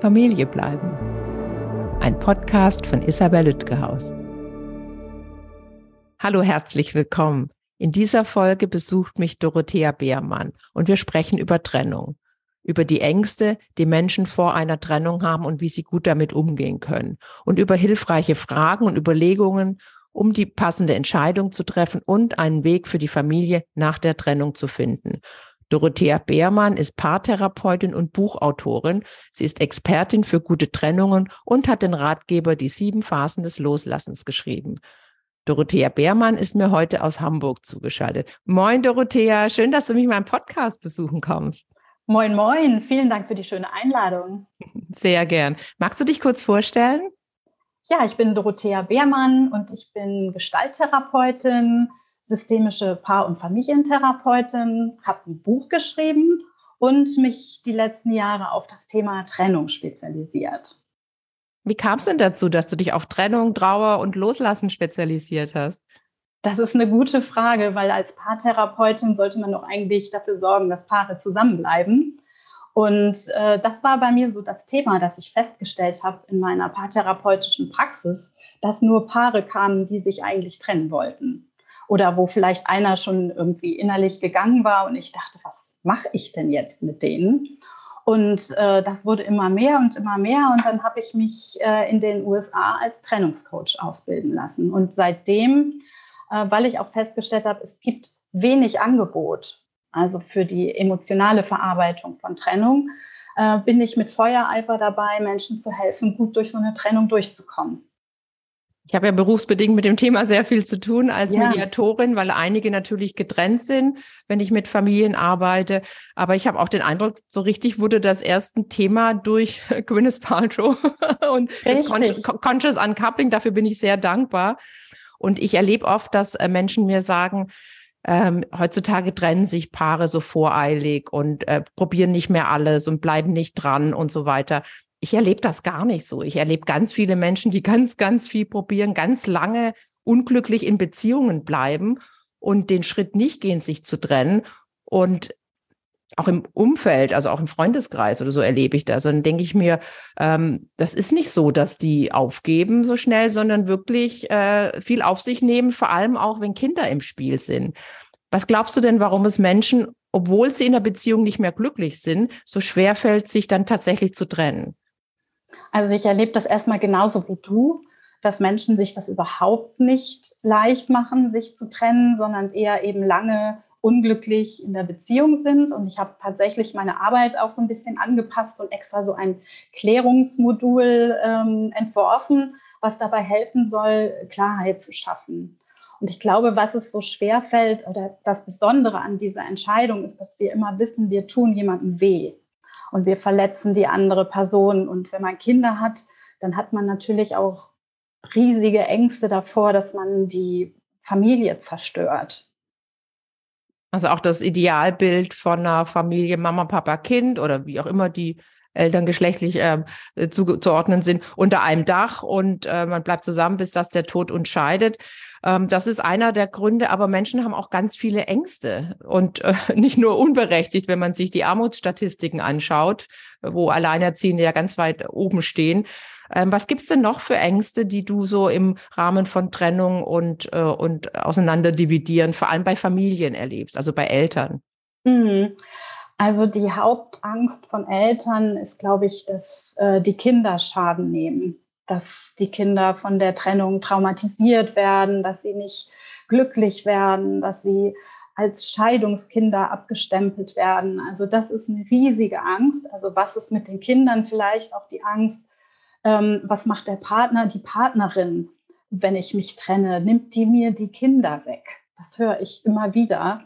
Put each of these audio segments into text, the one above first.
Familie bleiben. Ein Podcast von Isabel Lütgehaus. Hallo, herzlich willkommen. In dieser Folge besucht mich Dorothea Beermann und wir sprechen über Trennung, über die Ängste, die Menschen vor einer Trennung haben und wie sie gut damit umgehen können und über hilfreiche Fragen und Überlegungen, um die passende Entscheidung zu treffen und einen Weg für die Familie nach der Trennung zu finden. Dorothea Beermann ist Paartherapeutin und Buchautorin. Sie ist Expertin für gute Trennungen und hat den Ratgeber Die sieben Phasen des Loslassens geschrieben. Dorothea Beermann ist mir heute aus Hamburg zugeschaltet. Moin, Dorothea. Schön, dass du mich in meinem Podcast besuchen kommst. Moin, moin. Vielen Dank für die schöne Einladung. Sehr gern. Magst du dich kurz vorstellen? Ja, ich bin Dorothea Beermann und ich bin Gestalttherapeutin, systemische Paar- und Familientherapeutin, habe ein Buch geschrieben und mich die letzten Jahre auf das Thema Trennung spezialisiert. Wie kam es denn dazu, dass du dich auf Trennung, Trauer und Loslassen spezialisiert hast? Das ist eine gute Frage, weil als Paartherapeutin sollte man doch eigentlich dafür sorgen, dass Paare zusammenbleiben. Und äh, das war bei mir so das Thema, das ich festgestellt habe in meiner paartherapeutischen Praxis, dass nur Paare kamen, die sich eigentlich trennen wollten oder wo vielleicht einer schon irgendwie innerlich gegangen war und ich dachte, was mache ich denn jetzt mit denen? Und äh, das wurde immer mehr und immer mehr. Und dann habe ich mich äh, in den USA als Trennungscoach ausbilden lassen. Und seitdem, äh, weil ich auch festgestellt habe, es gibt wenig Angebot, also für die emotionale Verarbeitung von Trennung, äh, bin ich mit Feuereifer dabei, Menschen zu helfen, gut durch so eine Trennung durchzukommen. Ich habe ja berufsbedingt mit dem Thema sehr viel zu tun als ja. Mediatorin, weil einige natürlich getrennt sind, wenn ich mit Familien arbeite. Aber ich habe auch den Eindruck, so richtig wurde das erst ein Thema durch Gwyneth Paltrow und das Conscious Uncoupling. Dafür bin ich sehr dankbar. Und ich erlebe oft, dass äh, Menschen mir sagen, ähm, heutzutage trennen sich Paare so voreilig und äh, probieren nicht mehr alles und bleiben nicht dran und so weiter ich erlebe das gar nicht so. Ich erlebe ganz viele Menschen, die ganz, ganz viel probieren, ganz lange unglücklich in Beziehungen bleiben und den Schritt nicht gehen, sich zu trennen. Und auch im Umfeld, also auch im Freundeskreis oder so erlebe ich das. Und dann denke ich mir, ähm, das ist nicht so, dass die aufgeben so schnell, sondern wirklich äh, viel auf sich nehmen, vor allem auch, wenn Kinder im Spiel sind. Was glaubst du denn, warum es Menschen, obwohl sie in der Beziehung nicht mehr glücklich sind, so schwer fällt, sich dann tatsächlich zu trennen? Also ich erlebe das erstmal genauso wie du, dass Menschen sich das überhaupt nicht leicht machen, sich zu trennen, sondern eher eben lange unglücklich in der Beziehung sind. Und ich habe tatsächlich meine Arbeit auch so ein bisschen angepasst und extra so ein Klärungsmodul ähm, entworfen, was dabei helfen soll, Klarheit zu schaffen. Und ich glaube, was es so schwer fällt oder das Besondere an dieser Entscheidung ist, dass wir immer wissen, wir tun jemandem weh und wir verletzen die andere Person. Und wenn man Kinder hat, dann hat man natürlich auch riesige Ängste davor, dass man die Familie zerstört. Also auch das Idealbild von einer Familie Mama, Papa, Kind oder wie auch immer die Eltern geschlechtlich äh, zuzuordnen sind, unter einem Dach und äh, man bleibt zusammen, bis das der Tod uns scheidet. Ähm, das ist einer der Gründe, aber Menschen haben auch ganz viele Ängste und äh, nicht nur unberechtigt, wenn man sich die Armutsstatistiken anschaut, wo Alleinerziehende ja ganz weit oben stehen. Ähm, was gibt's denn noch für Ängste, die du so im Rahmen von Trennung und, äh, und Auseinanderdividieren, vor allem bei Familien erlebst, also bei Eltern? Mhm. Also die Hauptangst von Eltern ist, glaube ich, dass äh, die Kinder Schaden nehmen dass die Kinder von der Trennung traumatisiert werden, dass sie nicht glücklich werden, dass sie als Scheidungskinder abgestempelt werden. Also das ist eine riesige Angst. Also was ist mit den Kindern vielleicht auch die Angst? Ähm, was macht der Partner, die Partnerin, wenn ich mich trenne? Nimmt die mir die Kinder weg? Das höre ich immer wieder.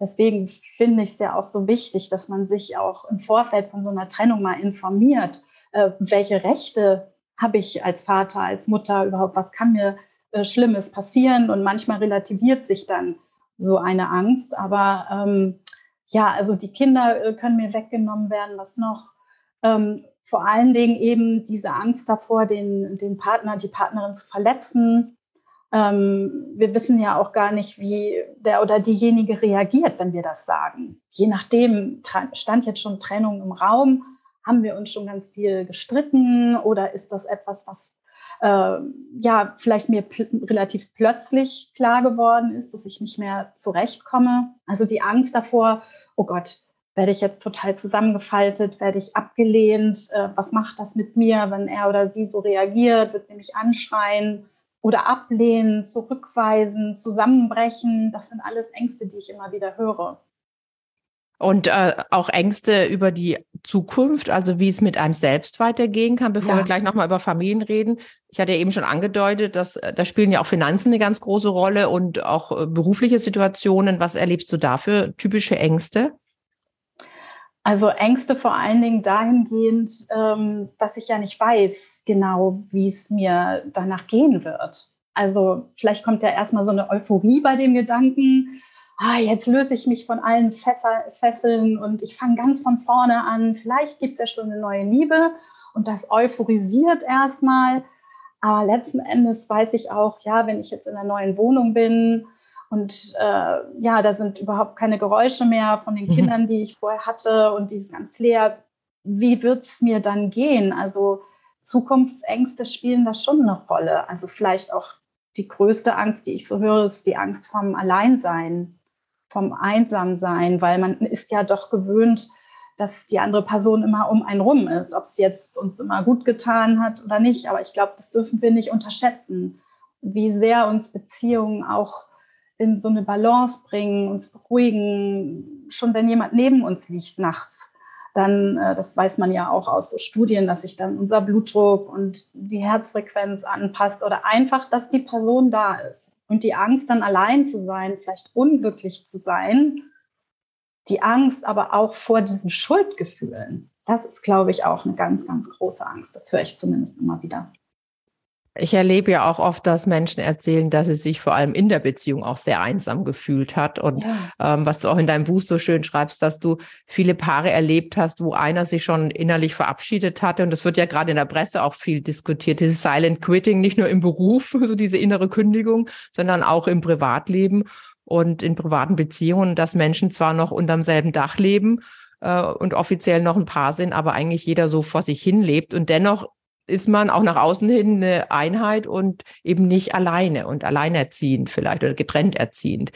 Deswegen finde ich es ja auch so wichtig, dass man sich auch im Vorfeld von so einer Trennung mal informiert, äh, welche Rechte habe ich als Vater, als Mutter überhaupt, was kann mir äh, Schlimmes passieren? Und manchmal relativiert sich dann so eine Angst. Aber ähm, ja, also die Kinder äh, können mir weggenommen werden. Was noch? Ähm, vor allen Dingen eben diese Angst davor, den, den Partner, die Partnerin zu verletzen. Ähm, wir wissen ja auch gar nicht, wie der oder diejenige reagiert, wenn wir das sagen. Je nachdem stand jetzt schon Trennung im Raum haben wir uns schon ganz viel gestritten oder ist das etwas, was äh, ja vielleicht mir pl relativ plötzlich klar geworden ist, dass ich nicht mehr zurechtkomme. Also die Angst davor, oh Gott, werde ich jetzt total zusammengefaltet, werde ich abgelehnt, äh, was macht das mit mir, wenn er oder sie so reagiert, wird sie mich anschreien oder ablehnen, zurückweisen, zusammenbrechen. Das sind alles Ängste, die ich immer wieder höre. Und äh, auch Ängste über die Zukunft, also wie es mit einem selbst weitergehen kann, bevor ja. wir gleich nochmal über Familien reden. Ich hatte ja eben schon angedeutet, dass äh, da spielen ja auch Finanzen eine ganz große Rolle und auch äh, berufliche Situationen. Was erlebst du da für typische Ängste? Also Ängste vor allen Dingen dahingehend, ähm, dass ich ja nicht weiß genau, wie es mir danach gehen wird. Also vielleicht kommt ja erstmal so eine Euphorie bei dem Gedanken, ah, jetzt löse ich mich von allen Fesseln und ich fange ganz von vorne an. Vielleicht gibt es ja schon eine neue Liebe und das euphorisiert erstmal. Aber letzten Endes weiß ich auch, ja, wenn ich jetzt in einer neuen Wohnung bin und äh, ja, da sind überhaupt keine Geräusche mehr von den mhm. Kindern, die ich vorher hatte und die ist ganz leer. Wie wird es mir dann gehen? Also Zukunftsängste spielen da schon eine Rolle. Also vielleicht auch die größte Angst, die ich so höre, ist die Angst vom Alleinsein vom Einsamsein, weil man ist ja doch gewöhnt, dass die andere Person immer um einen rum ist, ob es jetzt uns immer gut getan hat oder nicht. Aber ich glaube, das dürfen wir nicht unterschätzen, wie sehr uns Beziehungen auch in so eine Balance bringen, uns beruhigen. Schon wenn jemand neben uns liegt nachts, dann, äh, das weiß man ja auch aus Studien, dass sich dann unser Blutdruck und die Herzfrequenz anpasst oder einfach, dass die Person da ist. Und die Angst, dann allein zu sein, vielleicht unglücklich zu sein, die Angst aber auch vor diesen Schuldgefühlen, das ist, glaube ich, auch eine ganz, ganz große Angst. Das höre ich zumindest immer wieder. Ich erlebe ja auch oft, dass Menschen erzählen, dass sie sich vor allem in der Beziehung auch sehr einsam gefühlt hat. Und ja. ähm, was du auch in deinem Buch so schön schreibst, dass du viele Paare erlebt hast, wo einer sich schon innerlich verabschiedet hatte. Und das wird ja gerade in der Presse auch viel diskutiert, dieses Silent Quitting, nicht nur im Beruf, so diese innere Kündigung, sondern auch im Privatleben und in privaten Beziehungen, dass Menschen zwar noch unterm selben Dach leben, äh, und offiziell noch ein Paar sind, aber eigentlich jeder so vor sich hin lebt und dennoch ist man auch nach außen hin eine Einheit und eben nicht alleine und alleinerziehend vielleicht oder getrennt erziehend.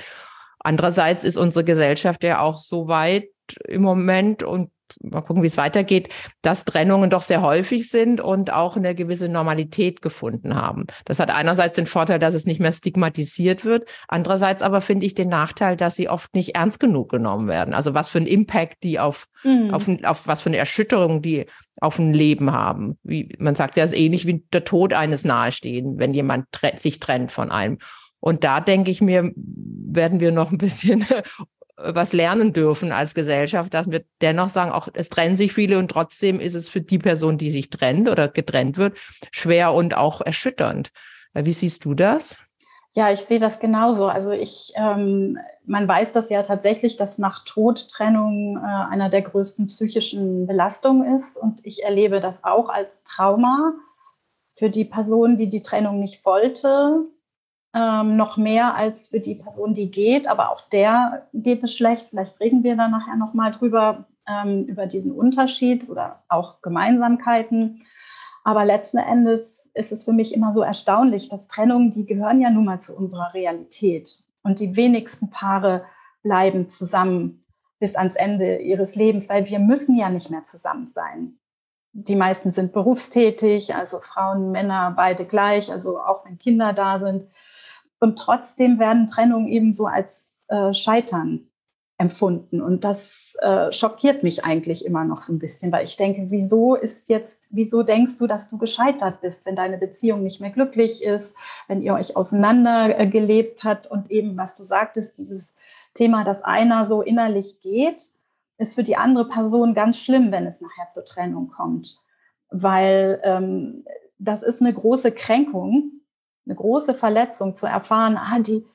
Andererseits ist unsere Gesellschaft ja auch so weit im Moment und mal gucken, wie es weitergeht, dass Trennungen doch sehr häufig sind und auch eine gewisse Normalität gefunden haben. Das hat einerseits den Vorteil, dass es nicht mehr stigmatisiert wird, andererseits aber finde ich den Nachteil, dass sie oft nicht ernst genug genommen werden. Also was für ein Impact die auf, mhm. auf, auf was für eine Erschütterung die auf ein Leben haben. Wie man sagt ja, es ist ähnlich wie der Tod eines Nahestehenden, wenn jemand sich trennt von einem. Und da denke ich mir, werden wir noch ein bisschen was lernen dürfen als Gesellschaft, dass wir dennoch sagen, auch es trennen sich viele und trotzdem ist es für die Person, die sich trennt oder getrennt wird, schwer und auch erschütternd. Wie siehst du das? Ja, ich sehe das genauso. Also ich, ähm, man weiß das ja tatsächlich, dass nach Tod Trennung äh, einer der größten psychischen Belastungen ist. Und ich erlebe das auch als Trauma für die Person, die die Trennung nicht wollte, ähm, noch mehr als für die Person, die geht. Aber auch der geht es schlecht. Vielleicht reden wir dann nachher nochmal drüber, ähm, über diesen Unterschied oder auch Gemeinsamkeiten. Aber letzten Endes ist es für mich immer so erstaunlich, dass Trennungen, die gehören ja nun mal zu unserer Realität. Und die wenigsten Paare bleiben zusammen bis ans Ende ihres Lebens, weil wir müssen ja nicht mehr zusammen sein. Die meisten sind berufstätig, also Frauen, Männer, beide gleich, also auch wenn Kinder da sind. Und trotzdem werden Trennungen eben so als äh, Scheitern empfunden. Und das äh, schockiert mich eigentlich immer noch so ein bisschen, weil ich denke, wieso ist jetzt, wieso denkst du, dass du gescheitert bist, wenn deine Beziehung nicht mehr glücklich ist, wenn ihr euch auseinandergelebt habt und eben, was du sagtest, dieses Thema, dass einer so innerlich geht, ist für die andere Person ganz schlimm, wenn es nachher zur Trennung kommt, weil ähm, das ist eine große Kränkung eine große Verletzung zu erfahren, ah, die,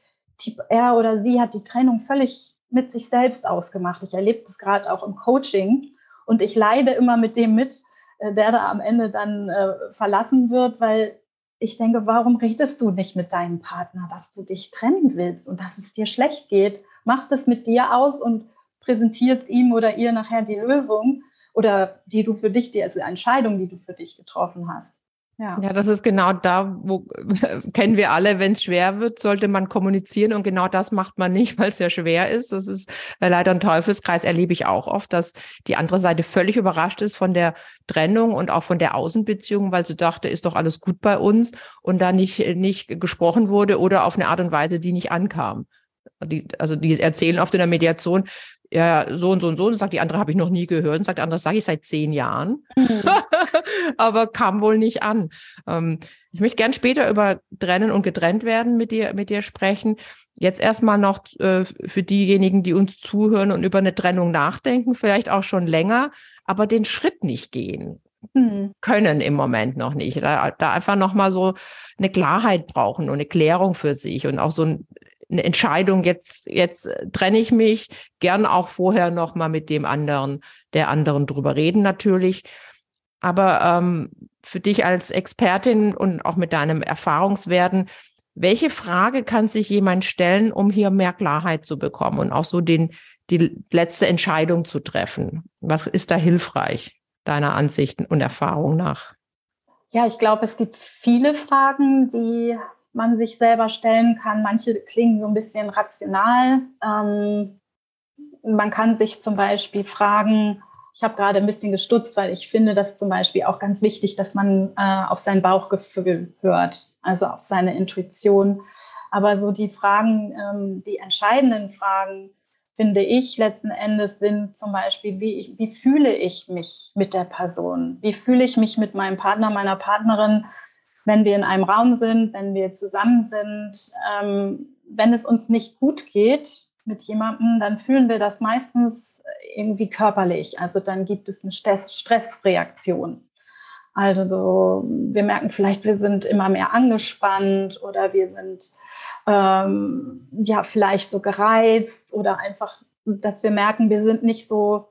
die, er oder sie hat die Trennung völlig mit sich selbst ausgemacht. Ich erlebe das gerade auch im Coaching und ich leide immer mit dem mit, äh, der da am Ende dann äh, verlassen wird, weil ich denke, warum redest du nicht mit deinem Partner, dass du dich trennen willst und dass es dir schlecht geht? Machst es mit dir aus und präsentierst ihm oder ihr nachher die Lösung oder die du für dich, die also Entscheidung, die du für dich getroffen hast. Ja. ja, das ist genau da, wo kennen wir alle, wenn es schwer wird, sollte man kommunizieren und genau das macht man nicht, weil es ja schwer ist. Das ist äh, leider ein Teufelskreis, erlebe ich auch oft, dass die andere Seite völlig überrascht ist von der Trennung und auch von der Außenbeziehung, weil sie dachte, ist doch alles gut bei uns und da nicht, nicht gesprochen wurde oder auf eine Art und Weise, die nicht ankam. Die, also die erzählen oft in der Mediation, ja, so und so und so. Und sagt die andere, habe ich noch nie gehört. Und sagt die andere, sage ich seit zehn Jahren. Mhm. Aber kam wohl nicht an. Ähm, ich möchte gern später über Trennen und getrennt werden mit dir, mit dir sprechen. Jetzt erstmal noch äh, für diejenigen, die uns zuhören und über eine Trennung nachdenken, vielleicht auch schon länger, aber den Schritt nicht gehen mhm. können im Moment noch nicht. Da, da einfach nochmal so eine Klarheit brauchen und eine Klärung für sich und auch so ein eine Entscheidung, jetzt, jetzt trenne ich mich, gern auch vorher noch mal mit dem anderen, der anderen drüber reden natürlich. Aber ähm, für dich als Expertin und auch mit deinem Erfahrungswerten, welche Frage kann sich jemand stellen, um hier mehr Klarheit zu bekommen und auch so den, die letzte Entscheidung zu treffen? Was ist da hilfreich, deiner Ansichten und Erfahrung nach? Ja, ich glaube, es gibt viele Fragen, die man sich selber stellen kann. Manche klingen so ein bisschen rational. Ähm, man kann sich zum Beispiel fragen, ich habe gerade ein bisschen gestutzt, weil ich finde das zum Beispiel auch ganz wichtig, dass man äh, auf sein Bauchgefühl hört, also auf seine Intuition. Aber so die Fragen, ähm, die entscheidenden Fragen, finde ich letzten Endes sind zum Beispiel, wie, ich, wie fühle ich mich mit der Person? Wie fühle ich mich mit meinem Partner, meiner Partnerin? Wenn wir in einem Raum sind, wenn wir zusammen sind, ähm, wenn es uns nicht gut geht mit jemandem, dann fühlen wir das meistens irgendwie körperlich. Also dann gibt es eine Stressreaktion. Also so, wir merken vielleicht, wir sind immer mehr angespannt oder wir sind ähm, ja vielleicht so gereizt oder einfach, dass wir merken, wir sind nicht so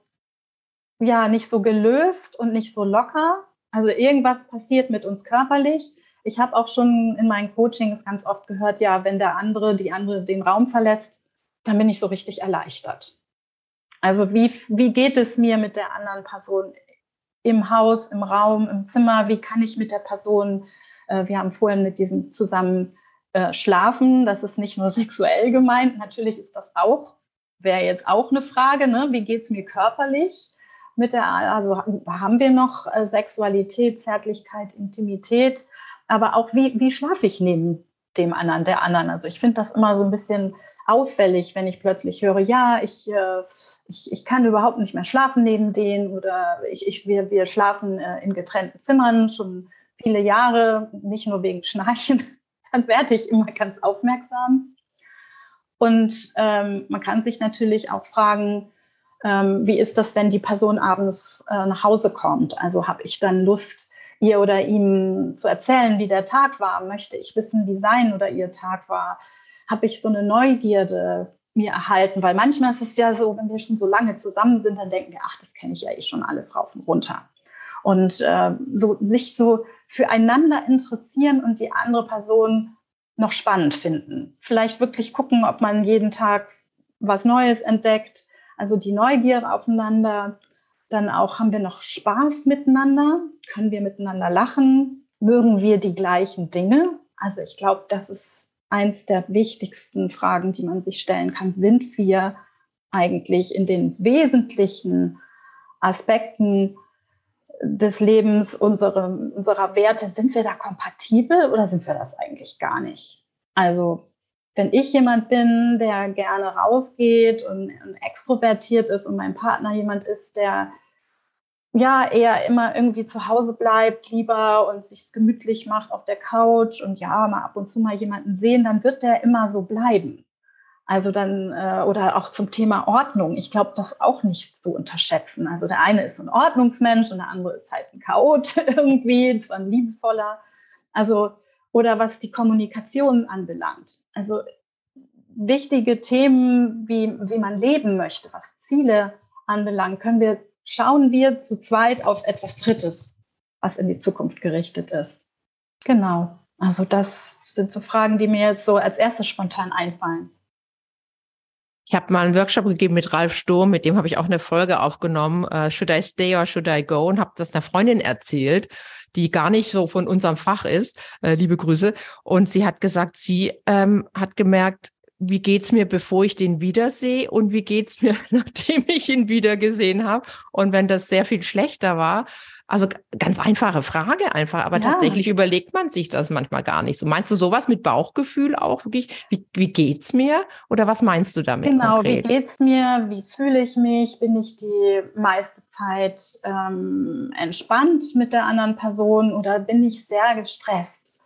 ja nicht so gelöst und nicht so locker. Also irgendwas passiert mit uns körperlich ich habe auch schon in meinen Coachings ganz oft gehört, ja, wenn der andere, die andere den Raum verlässt, dann bin ich so richtig erleichtert. Also wie, wie geht es mir mit der anderen Person im Haus, im Raum, im Zimmer? Wie kann ich mit der Person, äh, wir haben vorhin mit diesem zusammen äh, schlafen, das ist nicht nur sexuell gemeint, natürlich ist das auch, wäre jetzt auch eine Frage, ne? wie geht es mir körperlich? Mit der, also haben wir noch äh, Sexualität, Zärtlichkeit, Intimität? Aber auch wie, wie schlafe ich neben dem anderen, der anderen. Also ich finde das immer so ein bisschen auffällig, wenn ich plötzlich höre, ja, ich, äh, ich, ich kann überhaupt nicht mehr schlafen neben denen oder ich, ich, wir, wir schlafen äh, in getrennten Zimmern schon viele Jahre, nicht nur wegen Schnarchen, dann werde ich immer ganz aufmerksam. Und ähm, man kann sich natürlich auch fragen, ähm, wie ist das, wenn die Person abends äh, nach Hause kommt? Also habe ich dann Lust, ihr oder ihm zu erzählen, wie der Tag war? Möchte ich wissen, wie sein oder ihr Tag war? Habe ich so eine Neugierde mir erhalten? Weil manchmal ist es ja so, wenn wir schon so lange zusammen sind, dann denken wir, ach, das kenne ich ja eh schon alles rauf und runter. Und äh, so, sich so füreinander interessieren und die andere Person noch spannend finden. Vielleicht wirklich gucken, ob man jeden Tag was Neues entdeckt. Also die Neugier aufeinander dann auch, haben wir noch Spaß miteinander? Können wir miteinander lachen? Mögen wir die gleichen Dinge? Also ich glaube, das ist eins der wichtigsten Fragen, die man sich stellen kann. Sind wir eigentlich in den wesentlichen Aspekten des Lebens, unsere, unserer Werte, sind wir da kompatibel oder sind wir das eigentlich gar nicht? Also wenn ich jemand bin, der gerne rausgeht und, und extrovertiert ist und mein Partner jemand ist, der ja eher immer irgendwie zu Hause bleibt, lieber und sich gemütlich macht auf der Couch und ja, mal ab und zu mal jemanden sehen, dann wird der immer so bleiben. Also dann, äh, oder auch zum Thema Ordnung. Ich glaube, das auch nicht zu unterschätzen. Also der eine ist ein Ordnungsmensch und der andere ist halt ein Chaot irgendwie, zwar ein liebevoller. Also oder was die Kommunikation anbelangt. Also wichtige Themen, wie, wie man leben möchte, was Ziele anbelangt, können wir, schauen wir zu zweit auf etwas Drittes, was in die Zukunft gerichtet ist. Genau. Also das sind so Fragen, die mir jetzt so als erstes spontan einfallen. Ich habe mal einen Workshop gegeben mit Ralf Sturm, mit dem habe ich auch eine Folge aufgenommen, uh, Should I Stay or Should I Go? Und habe das einer Freundin erzählt, die gar nicht so von unserem Fach ist. Äh, liebe Grüße. Und sie hat gesagt, sie ähm, hat gemerkt, wie geht's mir, bevor ich den wiedersehe und wie geht's mir, nachdem ich ihn wiedergesehen habe. Und wenn das sehr viel schlechter war, also ganz einfache Frage einfach, aber ja. tatsächlich überlegt man sich das manchmal gar nicht so. Meinst du sowas mit Bauchgefühl auch wirklich? Wie, wie geht's mir? Oder was meinst du damit? Genau, konkret? wie geht's mir? Wie fühle ich mich? Bin ich die meiste Zeit ähm, entspannt mit der anderen Person oder bin ich sehr gestresst?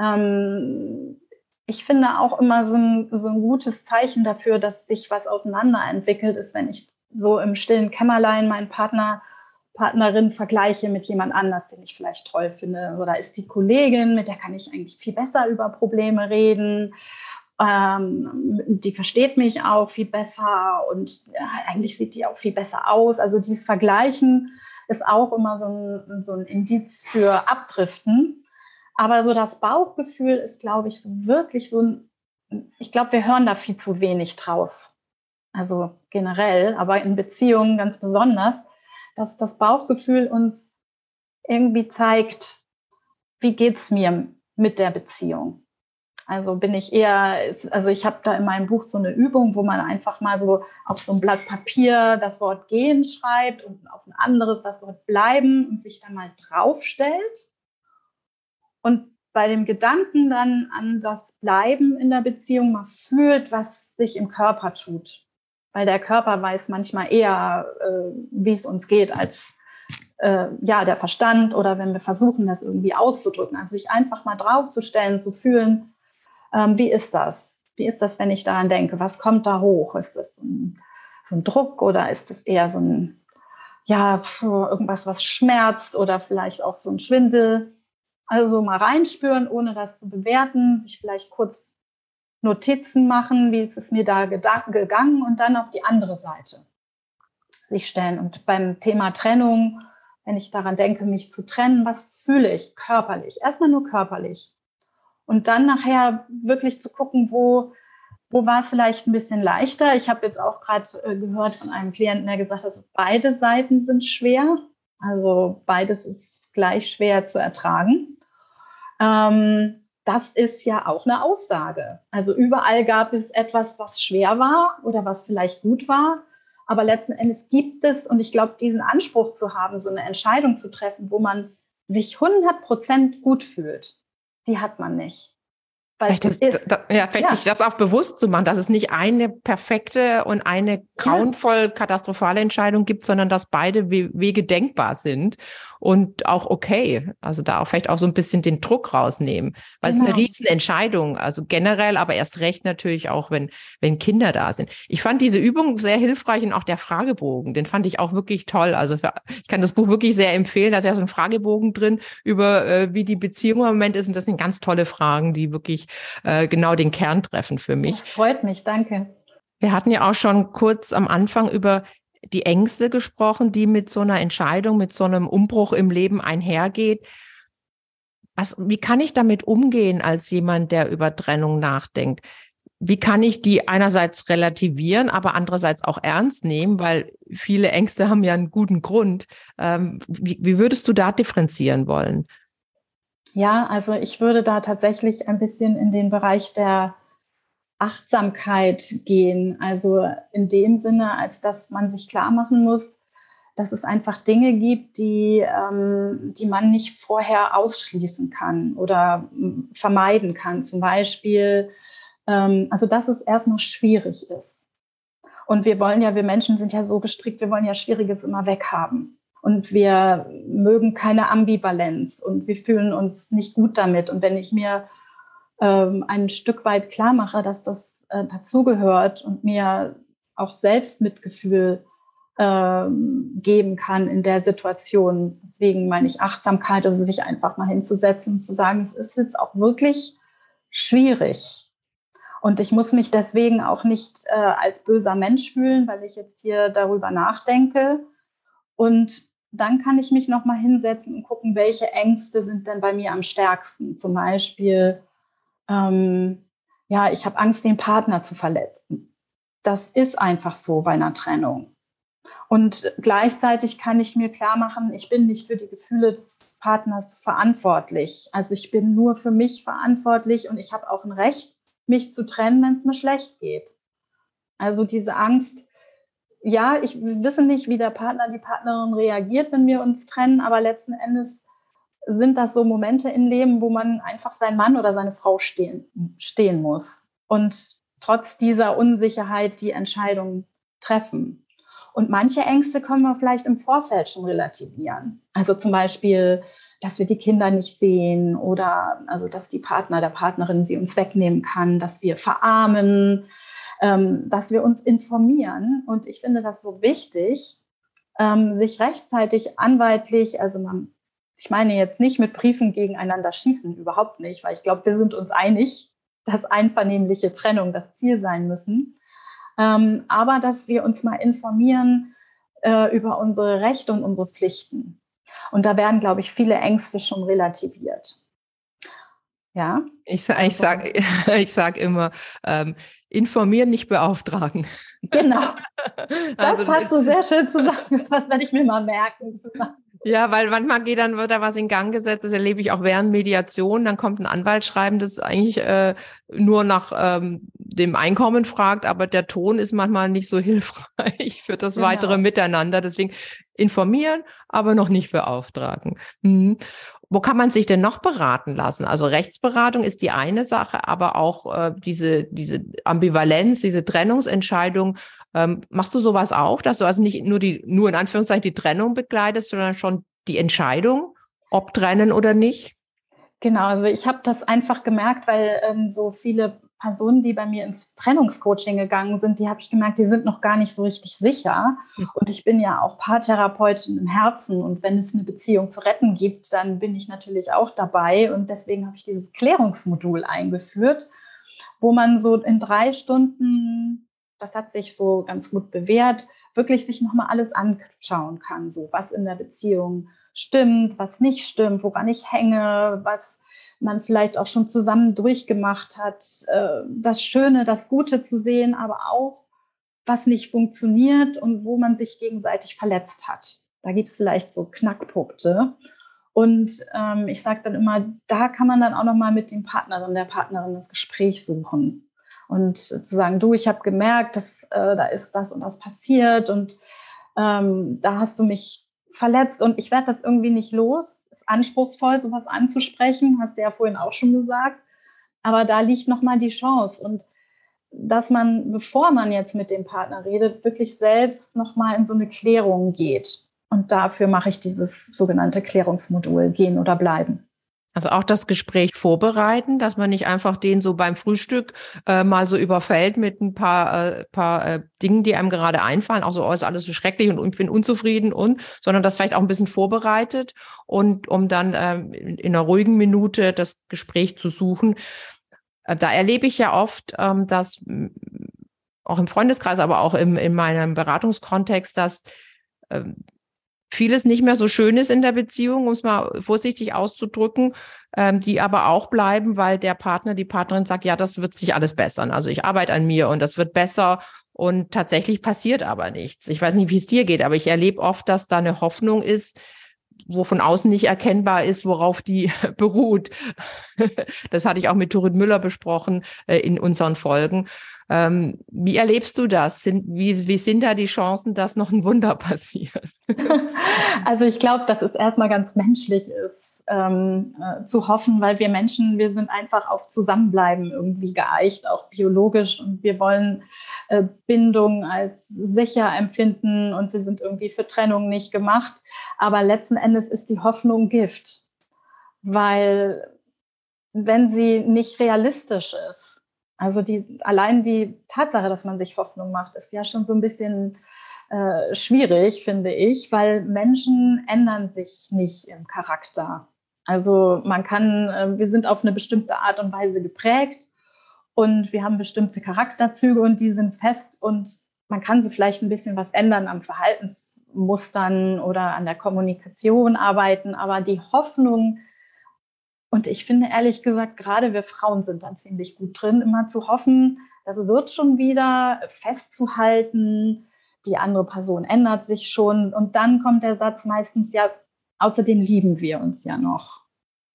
Ähm, ich finde auch immer so ein, so ein gutes Zeichen dafür, dass sich was auseinanderentwickelt ist, wenn ich so im stillen Kämmerlein meinen Partner Partnerin vergleiche mit jemand anders, den ich vielleicht toll finde. Oder ist die Kollegin, mit der kann ich eigentlich viel besser über Probleme reden. Ähm, die versteht mich auch viel besser und ja, eigentlich sieht die auch viel besser aus. Also dieses Vergleichen ist auch immer so ein, so ein Indiz für Abdriften. Aber so das Bauchgefühl ist, glaube ich, so wirklich so ein, ich glaube, wir hören da viel zu wenig drauf. Also generell, aber in Beziehungen ganz besonders dass das Bauchgefühl uns irgendwie zeigt, wie geht es mir mit der Beziehung. Also bin ich eher, also ich habe da in meinem Buch so eine Übung, wo man einfach mal so auf so ein Blatt Papier das Wort gehen schreibt und auf ein anderes das Wort bleiben und sich dann mal draufstellt. Und bei dem Gedanken dann an das Bleiben in der Beziehung mal fühlt, was sich im Körper tut weil der Körper weiß manchmal eher, äh, wie es uns geht, als äh, ja der Verstand oder wenn wir versuchen, das irgendwie auszudrücken. Also sich einfach mal draufzustellen, zu fühlen, ähm, wie ist das? Wie ist das, wenn ich daran denke? Was kommt da hoch? Ist das ein, so ein Druck oder ist das eher so ein, ja, irgendwas, was schmerzt oder vielleicht auch so ein Schwindel? Also mal reinspüren, ohne das zu bewerten, sich vielleicht kurz Notizen machen, wie ist es mir da gegangen und dann auf die andere Seite sich stellen. Und beim Thema Trennung, wenn ich daran denke, mich zu trennen, was fühle ich körperlich? Erstmal nur körperlich. Und dann nachher wirklich zu gucken, wo, wo war es vielleicht ein bisschen leichter. Ich habe jetzt auch gerade äh, gehört von einem Klienten, der gesagt hat, beide Seiten sind schwer. Also beides ist gleich schwer zu ertragen. Ähm, das ist ja auch eine Aussage. Also überall gab es etwas, was schwer war oder was vielleicht gut war. Aber letzten Endes gibt es, und ich glaube, diesen Anspruch zu haben, so eine Entscheidung zu treffen, wo man sich 100 Prozent gut fühlt, die hat man nicht. Weil vielleicht, ist, da, ja, vielleicht ja. sich das auch bewusst zu machen, dass es nicht eine perfekte und eine grauenvoll katastrophale Entscheidung gibt, sondern dass beide Wege denkbar sind und auch okay. Also da auch vielleicht auch so ein bisschen den Druck rausnehmen, weil genau. es eine. Riesenentscheidung. Also generell, aber erst recht natürlich auch, wenn, wenn Kinder da sind. Ich fand diese Übung sehr hilfreich und auch der Fragebogen, den fand ich auch wirklich toll. Also für, ich kann das Buch wirklich sehr empfehlen. Da ist ja so ein Fragebogen drin über, äh, wie die Beziehung im Moment ist. Und das sind ganz tolle Fragen, die wirklich äh, genau den Kern treffen für mich. Das freut mich, danke. Wir hatten ja auch schon kurz am Anfang über die Ängste gesprochen, die mit so einer Entscheidung, mit so einem Umbruch im Leben einhergeht. Was, wie kann ich damit umgehen als jemand, der über Trennung nachdenkt? Wie kann ich die einerseits relativieren, aber andererseits auch ernst nehmen, weil viele Ängste haben ja einen guten Grund. Ähm, wie, wie würdest du da differenzieren wollen? Ja, also ich würde da tatsächlich ein bisschen in den Bereich der Achtsamkeit gehen. Also in dem Sinne, als dass man sich klar machen muss, dass es einfach Dinge gibt, die, ähm, die man nicht vorher ausschließen kann oder hm, vermeiden kann. Zum Beispiel, ähm, also dass es erstmal schwierig ist. Und wir wollen ja, wir Menschen sind ja so gestrickt, wir wollen ja Schwieriges immer weghaben. Und wir mögen keine Ambivalenz und wir fühlen uns nicht gut damit. Und wenn ich mir ähm, ein Stück weit klar mache, dass das äh, dazugehört und mir auch Selbstmitgefühl ähm, geben kann in der Situation. Deswegen meine ich Achtsamkeit, also sich einfach mal hinzusetzen und zu sagen, es ist jetzt auch wirklich schwierig. Und ich muss mich deswegen auch nicht äh, als böser Mensch fühlen, weil ich jetzt hier darüber nachdenke. Und dann kann ich mich noch mal hinsetzen und gucken, welche Ängste sind denn bei mir am stärksten. Zum Beispiel ähm, ja, ich habe Angst, den Partner zu verletzen. das ist einfach so bei einer Trennung. Und gleichzeitig kann ich mir klar machen, ich bin nicht für die Gefühle des Partners verantwortlich. Also ich bin nur für mich verantwortlich und ich habe auch ein Recht, mich zu trennen, wenn es mir schlecht geht. Also diese Angst, ja, ich wisse nicht, wie der Partner, die Partnerin reagiert, wenn wir uns trennen, aber letzten Endes sind das so Momente im Leben, wo man einfach sein Mann oder seine Frau stehen, stehen muss und trotz dieser Unsicherheit die Entscheidung treffen. Und manche Ängste können wir vielleicht im Vorfeld schon relativieren. Also zum Beispiel, dass wir die Kinder nicht sehen oder also dass die Partner der Partnerin sie uns wegnehmen kann, dass wir verarmen, ähm, dass wir uns informieren. Und ich finde das so wichtig, ähm, sich rechtzeitig anwaltlich, also man, ich meine jetzt nicht mit Briefen gegeneinander schießen, überhaupt nicht, weil ich glaube, wir sind uns einig, dass einvernehmliche Trennung das Ziel sein müssen. Ähm, aber dass wir uns mal informieren äh, über unsere Rechte und unsere Pflichten. Und da werden, glaube ich, viele Ängste schon relativiert. Ja. Ich, ich also sage ich sag immer, ähm, informieren, nicht beauftragen. Genau. Das also, hast du sehr schön zusammengefasst, werde ich mir mal merken. Ja, weil manchmal geht dann, wird da was in Gang gesetzt, das erlebe ich auch während Mediation, dann kommt ein Anwalt schreiben, das eigentlich äh, nur nach ähm, dem Einkommen fragt, aber der Ton ist manchmal nicht so hilfreich für das genau. weitere Miteinander. Deswegen informieren, aber noch nicht beauftragen. Hm. Wo kann man sich denn noch beraten lassen? Also Rechtsberatung ist die eine Sache, aber auch äh, diese, diese Ambivalenz, diese Trennungsentscheidung ähm, machst du sowas auch, dass du also nicht nur die, nur in Anführungszeichen die Trennung begleitest, sondern schon die Entscheidung, ob trennen oder nicht? Genau, also ich habe das einfach gemerkt, weil ähm, so viele Personen, die bei mir ins Trennungscoaching gegangen sind, die habe ich gemerkt, die sind noch gar nicht so richtig sicher. Mhm. Und ich bin ja auch Paartherapeutin im Herzen. Und wenn es eine Beziehung zu retten gibt, dann bin ich natürlich auch dabei. Und deswegen habe ich dieses Klärungsmodul eingeführt, wo man so in drei Stunden das hat sich so ganz gut bewährt, wirklich sich nochmal alles anschauen kann, so was in der Beziehung stimmt, was nicht stimmt, woran ich hänge, was man vielleicht auch schon zusammen durchgemacht hat, äh, das Schöne, das Gute zu sehen, aber auch, was nicht funktioniert und wo man sich gegenseitig verletzt hat. Da gibt es vielleicht so Knackpunkte. Und ähm, ich sage dann immer, da kann man dann auch noch mal mit dem Partnerin, der Partnerin das Gespräch suchen und zu sagen, du, ich habe gemerkt, dass äh, da ist das und das passiert und ähm, da hast du mich verletzt und ich werde das irgendwie nicht los. Ist anspruchsvoll, sowas anzusprechen, hast du ja vorhin auch schon gesagt. Aber da liegt nochmal die Chance und dass man, bevor man jetzt mit dem Partner redet, wirklich selbst nochmal in so eine Klärung geht. Und dafür mache ich dieses sogenannte Klärungsmodul, gehen oder bleiben. Also auch das Gespräch vorbereiten, dass man nicht einfach den so beim Frühstück äh, mal so überfällt mit ein paar, äh, paar äh, Dingen, die einem gerade einfallen, auch so, oh, ist alles so schrecklich und ich bin unzufrieden und, sondern das vielleicht auch ein bisschen vorbereitet und um dann ähm, in, in, einer ruhigen Minute das Gespräch zu suchen. Äh, da erlebe ich ja oft, ähm, dass auch im Freundeskreis, aber auch im, in meinem Beratungskontext, dass ähm, vieles nicht mehr so schön ist in der Beziehung, um es mal vorsichtig auszudrücken, ähm, die aber auch bleiben, weil der Partner, die Partnerin sagt, ja, das wird sich alles bessern. Also ich arbeite an mir und das wird besser. Und tatsächlich passiert aber nichts. Ich weiß nicht, wie es dir geht, aber ich erlebe oft, dass da eine Hoffnung ist, wo von außen nicht erkennbar ist, worauf die beruht. das hatte ich auch mit Turit Müller besprochen äh, in unseren Folgen. Ähm, wie erlebst du das? Sind, wie, wie sind da die Chancen, dass noch ein Wunder passiert? also ich glaube, dass es erstmal ganz menschlich ist, ähm, äh, zu hoffen, weil wir Menschen, wir sind einfach auf Zusammenbleiben irgendwie geeicht, auch biologisch und wir wollen äh, Bindung als sicher empfinden und wir sind irgendwie für Trennung nicht gemacht. Aber letzten Endes ist die Hoffnung Gift, weil wenn sie nicht realistisch ist, also die, allein die Tatsache, dass man sich Hoffnung macht, ist ja schon so ein bisschen äh, schwierig, finde ich, weil Menschen ändern sich nicht im Charakter. Also man kann, äh, wir sind auf eine bestimmte Art und Weise geprägt und wir haben bestimmte Charakterzüge und die sind fest und man kann sie vielleicht ein bisschen was ändern am Verhaltensmustern oder an der Kommunikation arbeiten, aber die Hoffnung, und ich finde ehrlich gesagt, gerade wir Frauen sind dann ziemlich gut drin, immer zu hoffen, das wird schon wieder festzuhalten, die andere Person ändert sich schon. Und dann kommt der Satz meistens, ja, außerdem lieben wir uns ja noch,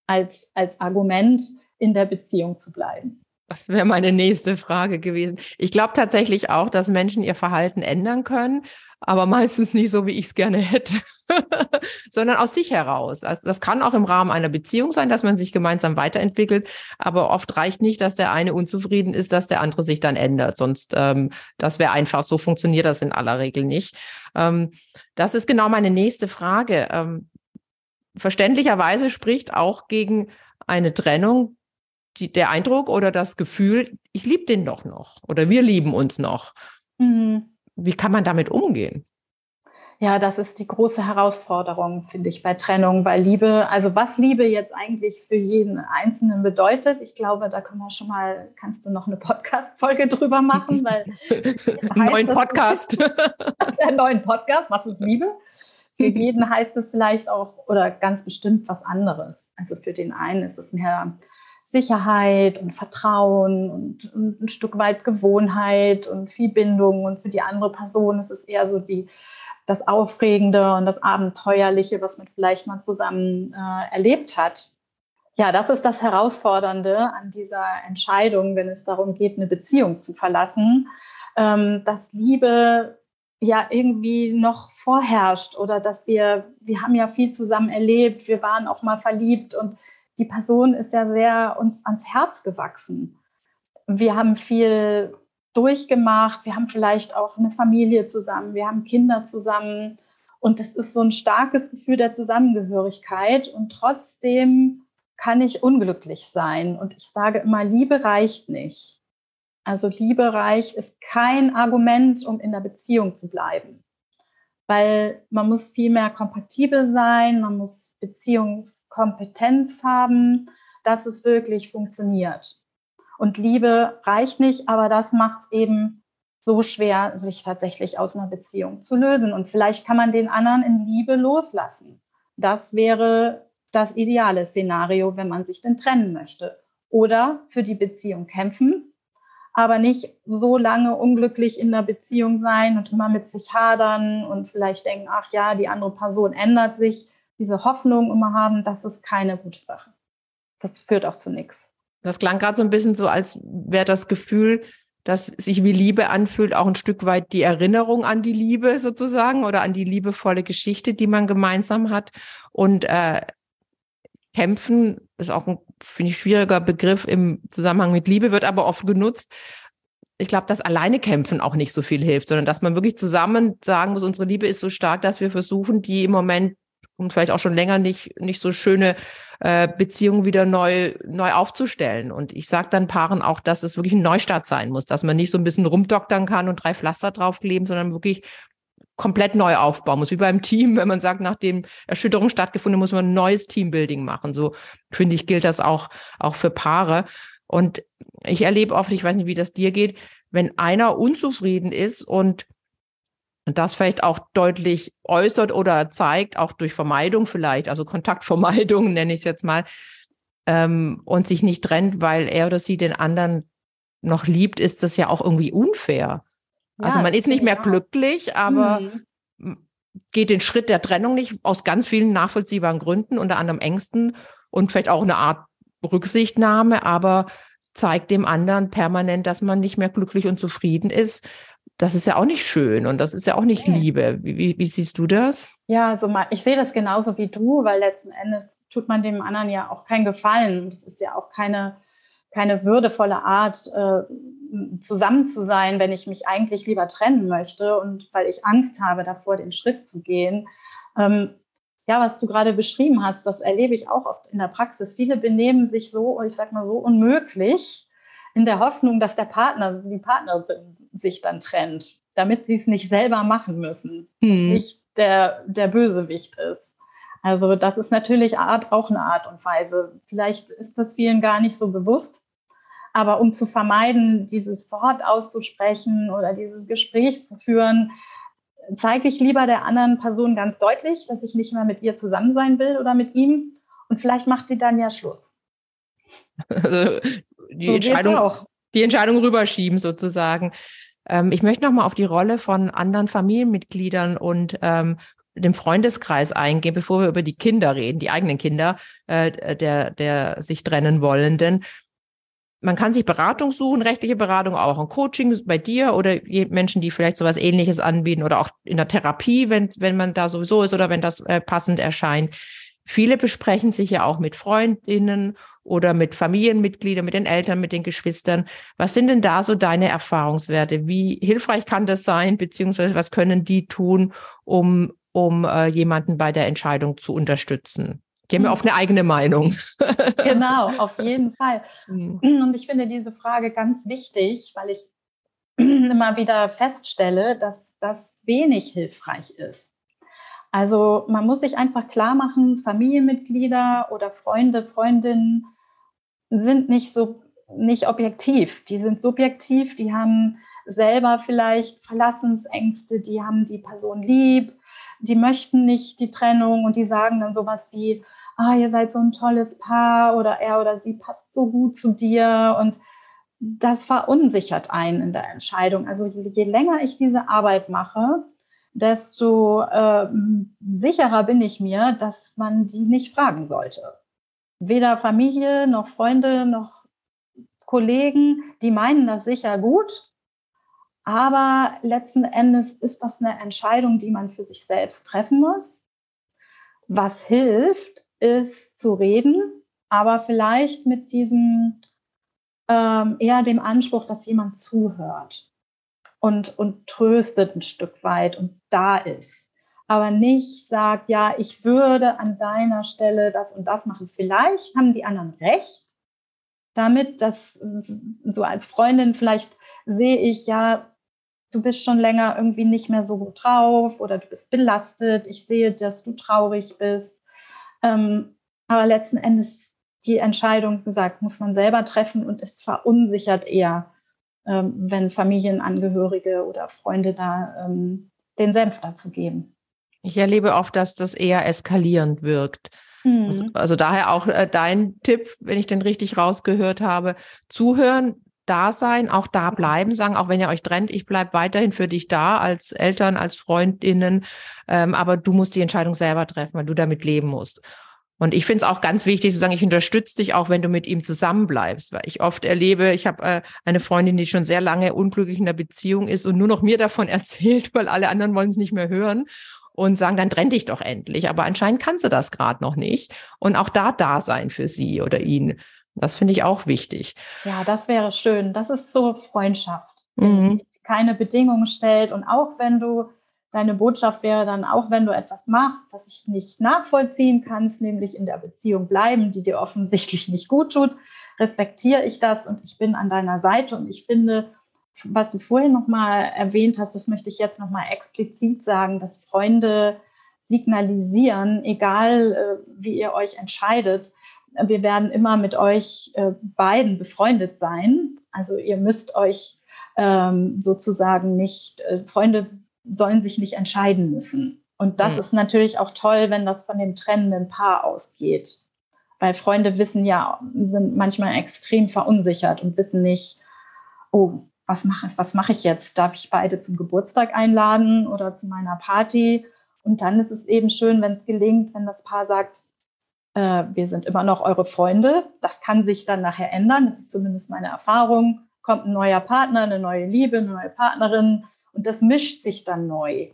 als, als Argument in der Beziehung zu bleiben. Das wäre meine nächste Frage gewesen. Ich glaube tatsächlich auch, dass Menschen ihr Verhalten ändern können, aber meistens nicht so, wie ich es gerne hätte, sondern aus sich heraus. Also das kann auch im Rahmen einer Beziehung sein, dass man sich gemeinsam weiterentwickelt, aber oft reicht nicht, dass der eine unzufrieden ist, dass der andere sich dann ändert. Sonst, ähm, das wäre einfach, so funktioniert das in aller Regel nicht. Ähm, das ist genau meine nächste Frage. Ähm, verständlicherweise spricht auch gegen eine Trennung die, der Eindruck oder das Gefühl, ich liebe den doch noch oder wir lieben uns noch. Mhm. Wie kann man damit umgehen? Ja, das ist die große Herausforderung, finde ich, bei Trennung, weil Liebe, also was Liebe jetzt eigentlich für jeden Einzelnen bedeutet, ich glaube, da können wir schon mal, kannst du noch eine Podcast-Folge drüber machen, weil neuen Podcast. der neuen Podcast, was ist Liebe? Für jeden heißt es vielleicht auch oder ganz bestimmt was anderes. Also für den einen ist es mehr Sicherheit und Vertrauen und, und, ein Stück weit Gewohnheit und viel Bindung. Und für die andere Person ist es eher so die, das Aufregende und das Abenteuerliche, was man vielleicht mal zusammen äh, erlebt hat. Ja, das ist das Herausfordernde an dieser Entscheidung, wenn es darum geht, eine Beziehung zu verlassen, ähm, dass Liebe ja irgendwie noch vorherrscht oder dass wir, wir haben ja viel zusammen erlebt, wir waren auch mal verliebt und die Person ist ja sehr uns ans Herz gewachsen. Wir haben viel durchgemacht, wir haben vielleicht auch eine Familie zusammen, wir haben Kinder zusammen und es ist so ein starkes Gefühl der Zusammengehörigkeit und trotzdem kann ich unglücklich sein und ich sage immer, Liebe reicht nicht. Also Liebe reich ist kein Argument, um in der Beziehung zu bleiben weil man muss viel mehr kompatibel sein, man muss Beziehungskompetenz haben, dass es wirklich funktioniert. Und Liebe reicht nicht, aber das macht es eben so schwer, sich tatsächlich aus einer Beziehung zu lösen. Und vielleicht kann man den anderen in Liebe loslassen. Das wäre das ideale Szenario, wenn man sich denn trennen möchte. Oder für die Beziehung kämpfen aber nicht so lange unglücklich in der Beziehung sein und immer mit sich hadern und vielleicht denken, ach ja, die andere Person ändert sich, diese Hoffnung immer haben, das ist keine gute Sache. Das führt auch zu nichts. Das klang gerade so ein bisschen so, als wäre das Gefühl, dass sich wie Liebe anfühlt, auch ein Stück weit die Erinnerung an die Liebe sozusagen oder an die liebevolle Geschichte, die man gemeinsam hat. Und äh, kämpfen ist auch ein finde ich, schwieriger Begriff im Zusammenhang mit Liebe, wird aber oft genutzt. Ich glaube, dass alleine kämpfen auch nicht so viel hilft, sondern dass man wirklich zusammen sagen muss, unsere Liebe ist so stark, dass wir versuchen, die im Moment und vielleicht auch schon länger nicht, nicht so schöne äh, Beziehungen wieder neu, neu aufzustellen. Und ich sage dann Paaren auch, dass es wirklich ein Neustart sein muss, dass man nicht so ein bisschen rumdoktern kann und drei Pflaster draufkleben, sondern wirklich komplett neu aufbauen muss, wie beim Team, wenn man sagt, nachdem Erschütterung stattgefunden muss man ein neues Teambuilding machen. So finde ich, gilt das auch, auch für Paare. Und ich erlebe oft, ich weiß nicht, wie das dir geht, wenn einer unzufrieden ist und das vielleicht auch deutlich äußert oder zeigt, auch durch Vermeidung vielleicht, also Kontaktvermeidung nenne ich es jetzt mal, ähm, und sich nicht trennt, weil er oder sie den anderen noch liebt, ist das ja auch irgendwie unfair. Also man ist nicht mehr glücklich, aber mhm. geht den Schritt der Trennung nicht aus ganz vielen nachvollziehbaren Gründen, unter anderem Ängsten und vielleicht auch eine Art Rücksichtnahme, aber zeigt dem anderen permanent, dass man nicht mehr glücklich und zufrieden ist. Das ist ja auch nicht schön und das ist ja auch nicht okay. Liebe. Wie, wie, siehst du das? Ja, also mal, ich sehe das genauso wie du, weil letzten Endes tut man dem anderen ja auch keinen Gefallen. Das ist ja auch keine, keine würdevolle Art, äh, zusammen zu sein, wenn ich mich eigentlich lieber trennen möchte und weil ich Angst habe, davor den Schritt zu gehen. Ähm, ja, was du gerade beschrieben hast, das erlebe ich auch oft in der Praxis. Viele benehmen sich so, ich sag mal so, unmöglich in der Hoffnung, dass der Partner, die Partnerin sich dann trennt, damit sie es nicht selber machen müssen, mhm. nicht der, der Bösewicht ist. Also das ist natürlich Art, auch eine Art und Weise. Vielleicht ist das vielen gar nicht so bewusst, aber um zu vermeiden, dieses Wort auszusprechen oder dieses Gespräch zu führen, zeige ich lieber der anderen Person ganz deutlich, dass ich nicht mehr mit ihr zusammen sein will oder mit ihm. Und vielleicht macht sie dann ja Schluss. Also die so Entscheidung, die Entscheidung rüberschieben sozusagen. Ähm, ich möchte nochmal auf die Rolle von anderen Familienmitgliedern und ähm, dem Freundeskreis eingehen, bevor wir über die Kinder reden, die eigenen Kinder äh, der, der sich trennen wollenden. Man kann sich Beratung suchen, rechtliche Beratung, auch ein Coaching bei dir oder Menschen, die vielleicht sowas ähnliches anbieten oder auch in der Therapie, wenn, wenn man da sowieso ist oder wenn das äh, passend erscheint. Viele besprechen sich ja auch mit Freundinnen oder mit Familienmitgliedern, mit den Eltern, mit den Geschwistern. Was sind denn da so deine Erfahrungswerte? Wie hilfreich kann das sein, beziehungsweise was können die tun, um, um äh, jemanden bei der Entscheidung zu unterstützen? Die haben ja oft eine eigene Meinung. genau, auf jeden Fall. Hm. Und ich finde diese Frage ganz wichtig, weil ich immer wieder feststelle, dass das wenig hilfreich ist. Also man muss sich einfach klar machen, Familienmitglieder oder Freunde, Freundinnen sind nicht so nicht objektiv, die sind subjektiv, die haben selber vielleicht Verlassensängste, die haben die Person lieb, die möchten nicht die Trennung und die sagen dann sowas wie, ah, ihr seid so ein tolles Paar oder er oder sie passt so gut zu dir und das verunsichert einen in der Entscheidung. Also je, je länger ich diese Arbeit mache, desto äh, sicherer bin ich mir, dass man die nicht fragen sollte. Weder Familie noch Freunde noch Kollegen, die meinen das sicher gut, aber letzten Endes ist das eine Entscheidung, die man für sich selbst treffen muss. Was hilft, ist zu reden, aber vielleicht mit diesem ähm, eher dem Anspruch, dass jemand zuhört und, und tröstet ein Stück weit und da ist. Aber nicht sagt, ja, ich würde an deiner Stelle das und das machen. Vielleicht haben die anderen recht, damit, dass so als Freundin vielleicht sehe ich, ja, du bist schon länger irgendwie nicht mehr so gut drauf oder du bist belastet. Ich sehe, dass du traurig bist. Ähm, aber letzten Endes die Entscheidung, gesagt, muss man selber treffen und es verunsichert eher, ähm, wenn Familienangehörige oder Freunde da ähm, den Senf dazu geben. Ich erlebe oft, dass das eher eskalierend wirkt. Mhm. Also, also, daher auch äh, dein Tipp, wenn ich den richtig rausgehört habe, zuhören, da sein, auch da bleiben, sagen, auch wenn ihr euch trennt, ich bleibe weiterhin für dich da, als Eltern, als Freundinnen, ähm, aber du musst die Entscheidung selber treffen, weil du damit leben musst. Und ich finde es auch ganz wichtig zu sagen, ich unterstütze dich auch, wenn du mit ihm zusammenbleibst, weil ich oft erlebe, ich habe äh, eine Freundin, die schon sehr lange unglücklich in der Beziehung ist und nur noch mir davon erzählt, weil alle anderen wollen es nicht mehr hören und sagen, dann trenn dich doch endlich. Aber anscheinend kann sie das gerade noch nicht. Und auch da da sein für sie oder ihn. Das finde ich auch wichtig. Ja, das wäre schön. Das ist so Freundschaft, mhm. die keine Bedingungen stellt. Und auch wenn du deine Botschaft wäre dann auch, wenn du etwas machst, was ich nicht nachvollziehen kannst, nämlich in der Beziehung bleiben, die dir offensichtlich nicht gut tut, respektiere ich das und ich bin an deiner Seite und ich finde, was du vorhin noch mal erwähnt hast, das möchte ich jetzt noch mal explizit sagen, dass Freunde signalisieren, egal äh, wie ihr euch entscheidet, wir werden immer mit euch äh, beiden befreundet sein. Also ihr müsst euch ähm, sozusagen nicht, äh, Freunde sollen sich nicht entscheiden müssen. Und das mhm. ist natürlich auch toll, wenn das von dem trennenden Paar ausgeht. Weil Freunde wissen ja, sind manchmal extrem verunsichert und wissen nicht, oh, was mache was mach ich jetzt? Darf ich beide zum Geburtstag einladen oder zu meiner Party? Und dann ist es eben schön, wenn es gelingt, wenn das Paar sagt, äh, wir sind immer noch eure Freunde. Das kann sich dann nachher ändern. Das ist zumindest meine Erfahrung. Kommt ein neuer Partner, eine neue Liebe, eine neue Partnerin, und das mischt sich dann neu.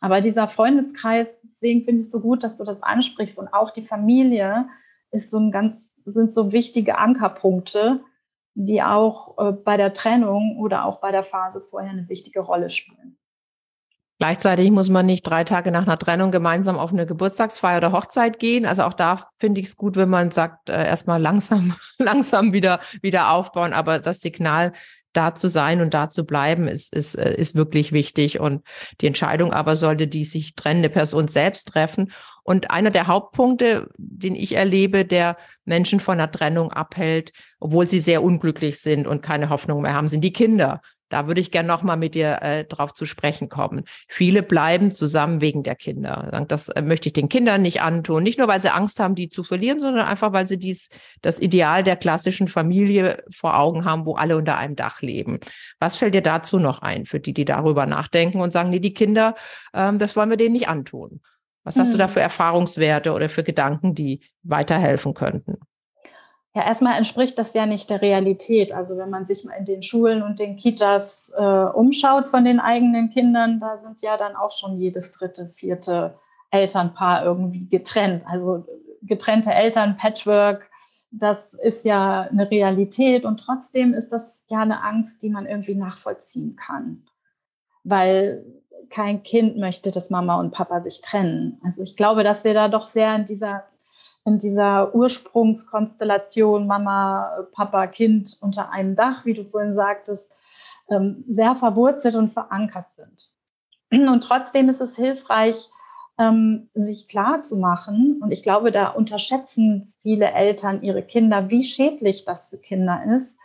Aber dieser Freundeskreis, deswegen finde ich es so gut, dass du das ansprichst und auch die Familie ist so ein ganz, sind so wichtige Ankerpunkte, die auch äh, bei der Trennung oder auch bei der Phase vorher eine wichtige Rolle spielen. Gleichzeitig muss man nicht drei Tage nach einer Trennung gemeinsam auf eine Geburtstagsfeier oder Hochzeit gehen. Also auch da finde ich es gut, wenn man sagt, äh, erstmal langsam, langsam wieder, wieder aufbauen. Aber das Signal da zu sein und da zu bleiben, ist, ist, äh, ist wirklich wichtig. Und die Entscheidung aber sollte die sich trennende Person selbst treffen. Und einer der Hauptpunkte, den ich erlebe, der Menschen von einer Trennung abhält, obwohl sie sehr unglücklich sind und keine Hoffnung mehr haben, sind die Kinder. Da würde ich gerne nochmal mit dir äh, drauf zu sprechen kommen. Viele bleiben zusammen wegen der Kinder. Das äh, möchte ich den Kindern nicht antun. Nicht nur, weil sie Angst haben, die zu verlieren, sondern einfach, weil sie dies, das Ideal der klassischen Familie vor Augen haben, wo alle unter einem Dach leben. Was fällt dir dazu noch ein, für die, die darüber nachdenken und sagen, nee, die Kinder, ähm, das wollen wir denen nicht antun? Was hast du da hm. für Erfahrungswerte oder für Gedanken, die weiterhelfen könnten? Ja, erstmal entspricht das ja nicht der Realität. Also wenn man sich mal in den Schulen und den Kitas äh, umschaut von den eigenen Kindern, da sind ja dann auch schon jedes dritte, vierte Elternpaar irgendwie getrennt. Also getrennte Eltern, Patchwork, das ist ja eine Realität und trotzdem ist das ja eine Angst, die man irgendwie nachvollziehen kann. Weil kein Kind möchte, dass Mama und Papa sich trennen. Also ich glaube, dass wir da doch sehr in dieser in dieser Ursprungskonstellation Mama, Papa, Kind unter einem Dach, wie du vorhin sagtest, ähm, sehr verwurzelt und verankert sind. Und trotzdem ist es hilfreich, ähm, sich klar zu machen. Und ich glaube, da unterschätzen viele Eltern ihre Kinder, wie schädlich das für Kinder ist,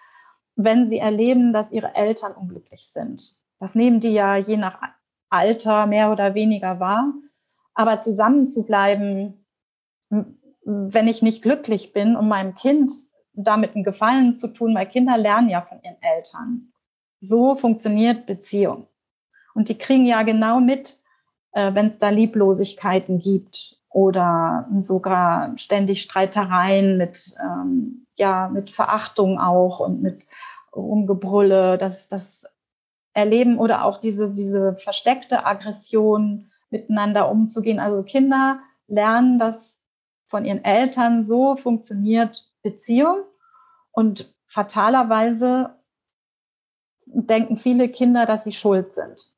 wenn sie erleben, dass ihre Eltern unglücklich sind. Das nehmen die ja je nach Alter mehr oder weniger wahr. Aber zusammen zu bleiben, wenn ich nicht glücklich bin, um meinem Kind damit einen Gefallen zu tun, weil Kinder lernen ja von ihren Eltern. So funktioniert Beziehung. Und die kriegen ja genau mit, äh, wenn es da Lieblosigkeiten gibt oder sogar ständig Streitereien mit, ähm, ja, mit Verachtung auch und mit Rumgebrülle, das, das erleben oder auch diese, diese versteckte Aggression miteinander umzugehen. Also Kinder lernen das von ihren Eltern, so funktioniert Beziehung. Und fatalerweise denken viele Kinder, dass sie schuld sind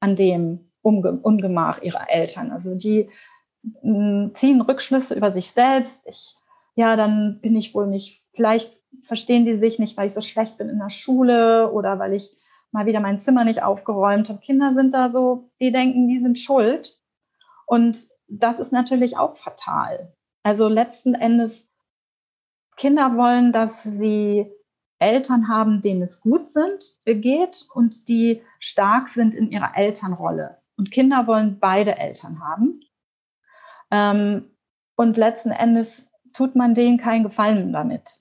an dem Ungemach ihrer Eltern. Also die hm, ziehen Rückschlüsse über sich selbst. Ich, ja, dann bin ich wohl nicht, vielleicht verstehen die sich nicht, weil ich so schlecht bin in der Schule oder weil ich mal wieder mein Zimmer nicht aufgeräumt habe. Kinder sind da so, die denken, die sind schuld. Und das ist natürlich auch fatal. Also letzten Endes, Kinder wollen, dass sie Eltern haben, denen es gut sind, geht und die stark sind in ihrer Elternrolle. Und Kinder wollen beide Eltern haben. Ähm, und letzten Endes tut man denen keinen Gefallen damit,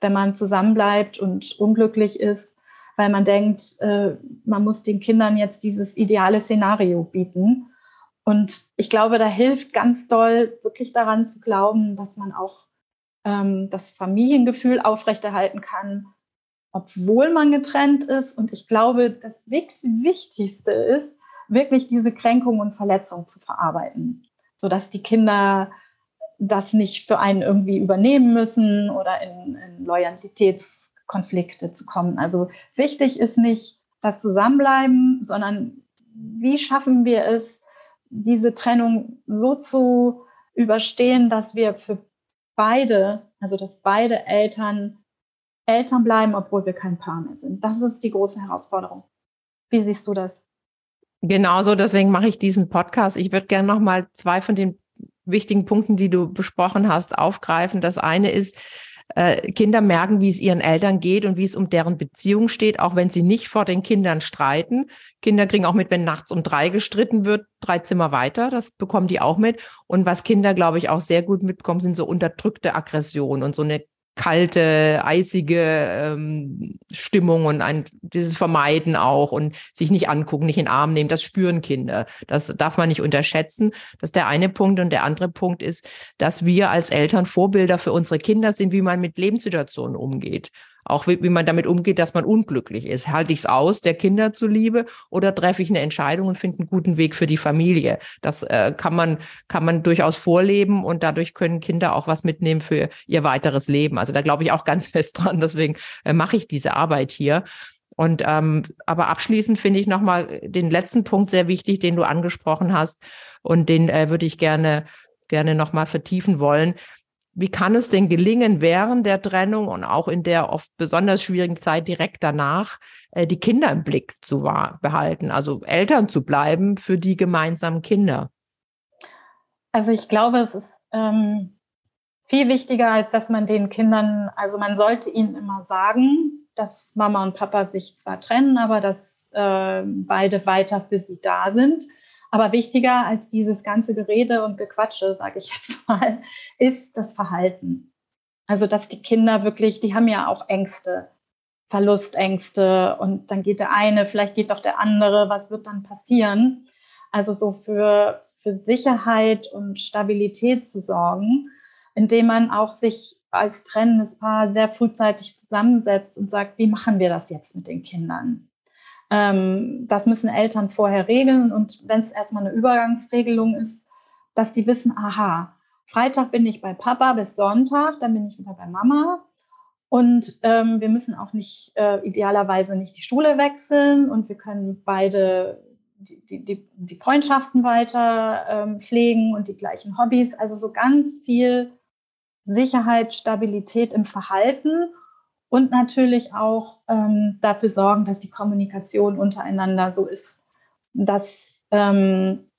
wenn man zusammenbleibt und unglücklich ist, weil man denkt, äh, man muss den Kindern jetzt dieses ideale Szenario bieten. Und ich glaube, da hilft ganz doll, wirklich daran zu glauben, dass man auch ähm, das Familiengefühl aufrechterhalten kann, obwohl man getrennt ist. Und ich glaube, das Wichtigste ist, wirklich diese Kränkung und Verletzung zu verarbeiten, sodass die Kinder das nicht für einen irgendwie übernehmen müssen oder in, in Loyalitätskonflikte zu kommen. Also wichtig ist nicht das Zusammenbleiben, sondern wie schaffen wir es, diese Trennung so zu überstehen, dass wir für beide, also dass beide Eltern Eltern bleiben, obwohl wir kein Paar mehr sind. Das ist die große Herausforderung. Wie siehst du das? Genauso, deswegen mache ich diesen Podcast. Ich würde gerne noch mal zwei von den wichtigen Punkten, die du besprochen hast, aufgreifen. Das eine ist, äh, Kinder merken, wie es ihren Eltern geht und wie es um deren Beziehung steht, auch wenn sie nicht vor den Kindern streiten. Kinder kriegen auch mit, wenn nachts um drei gestritten wird, drei Zimmer weiter. Das bekommen die auch mit. Und was Kinder, glaube ich, auch sehr gut mitbekommen, sind so unterdrückte Aggressionen und so eine kalte, eisige ähm, Stimmung und ein, dieses Vermeiden auch und sich nicht angucken, nicht in den Arm nehmen, das spüren Kinder. Das darf man nicht unterschätzen. Das ist der eine Punkt. Und der andere Punkt ist, dass wir als Eltern Vorbilder für unsere Kinder sind, wie man mit Lebenssituationen umgeht. Auch wie, wie man damit umgeht, dass man unglücklich ist. Halte ich es aus, der Kinder zuliebe, oder treffe ich eine Entscheidung und finde einen guten Weg für die Familie? Das äh, kann man, kann man durchaus vorleben und dadurch können Kinder auch was mitnehmen für ihr weiteres Leben. Also da glaube ich auch ganz fest dran. Deswegen äh, mache ich diese Arbeit hier. Und ähm, aber abschließend finde ich nochmal den letzten Punkt sehr wichtig, den du angesprochen hast. Und den äh, würde ich gerne, gerne nochmal vertiefen wollen wie kann es denn gelingen, während der Trennung und auch in der oft besonders schwierigen Zeit direkt danach, äh, die Kinder im Blick zu behalten, also Eltern zu bleiben für die gemeinsamen Kinder? Also ich glaube, es ist ähm, viel wichtiger, als dass man den Kindern, also man sollte ihnen immer sagen, dass Mama und Papa sich zwar trennen, aber dass äh, beide weiter für sie da sind. Aber wichtiger als dieses ganze Gerede und Gequatsche, sage ich jetzt mal, ist das Verhalten. Also, dass die Kinder wirklich, die haben ja auch Ängste, Verlustängste und dann geht der eine, vielleicht geht doch der andere, was wird dann passieren? Also so für, für Sicherheit und Stabilität zu sorgen, indem man auch sich als trennendes Paar sehr frühzeitig zusammensetzt und sagt, wie machen wir das jetzt mit den Kindern? Ähm, das müssen Eltern vorher regeln und wenn es erstmal eine Übergangsregelung ist, dass die wissen, aha, Freitag bin ich bei Papa bis Sonntag, dann bin ich wieder bei Mama. Und ähm, wir müssen auch nicht äh, idealerweise nicht die Schule wechseln und wir können beide die, die, die Freundschaften weiter ähm, pflegen und die gleichen Hobbys. Also so ganz viel Sicherheit, Stabilität im Verhalten und natürlich auch ähm, dafür sorgen, dass die Kommunikation untereinander so ist, dass ähm,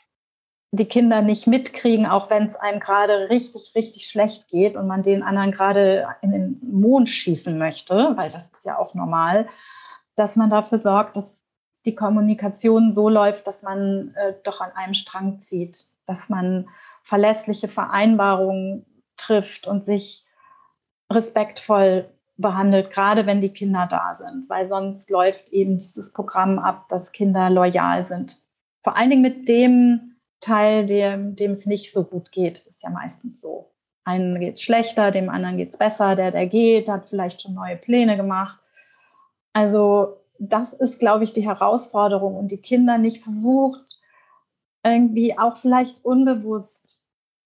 die Kinder nicht mitkriegen, auch wenn es einem gerade richtig, richtig schlecht geht und man den anderen gerade in den Mond schießen möchte, weil das ist ja auch normal, dass man dafür sorgt, dass die Kommunikation so läuft, dass man äh, doch an einem Strang zieht, dass man verlässliche Vereinbarungen trifft und sich respektvoll behandelt, gerade wenn die Kinder da sind, weil sonst läuft eben dieses Programm ab, dass Kinder loyal sind. Vor allen Dingen mit dem Teil, dem, dem es nicht so gut geht. Es ist ja meistens so. Einen geht es schlechter, dem anderen geht es besser. Der, der geht, hat vielleicht schon neue Pläne gemacht. Also das ist, glaube ich, die Herausforderung und die Kinder nicht versucht, irgendwie auch vielleicht unbewusst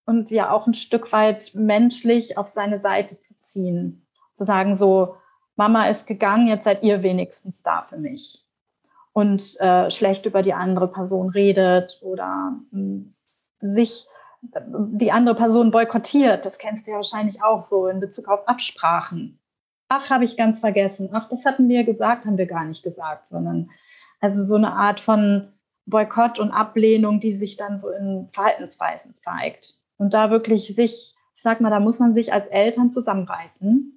und ja auch ein Stück weit menschlich auf seine Seite zu ziehen. Zu sagen, so, Mama ist gegangen, jetzt seid ihr wenigstens da für mich. Und äh, schlecht über die andere Person redet oder mh, hm, sich äh, die andere Person boykottiert. Das kennst du ja wahrscheinlich auch so in Bezug auf Absprachen. Ach, habe ich ganz vergessen. Ach, das hatten wir gesagt, haben wir gar nicht gesagt, sondern also so eine Art von Boykott und Ablehnung, die sich dann so in Verhaltensweisen zeigt. Und da wirklich sich, ich sag mal, da muss man sich als Eltern zusammenreißen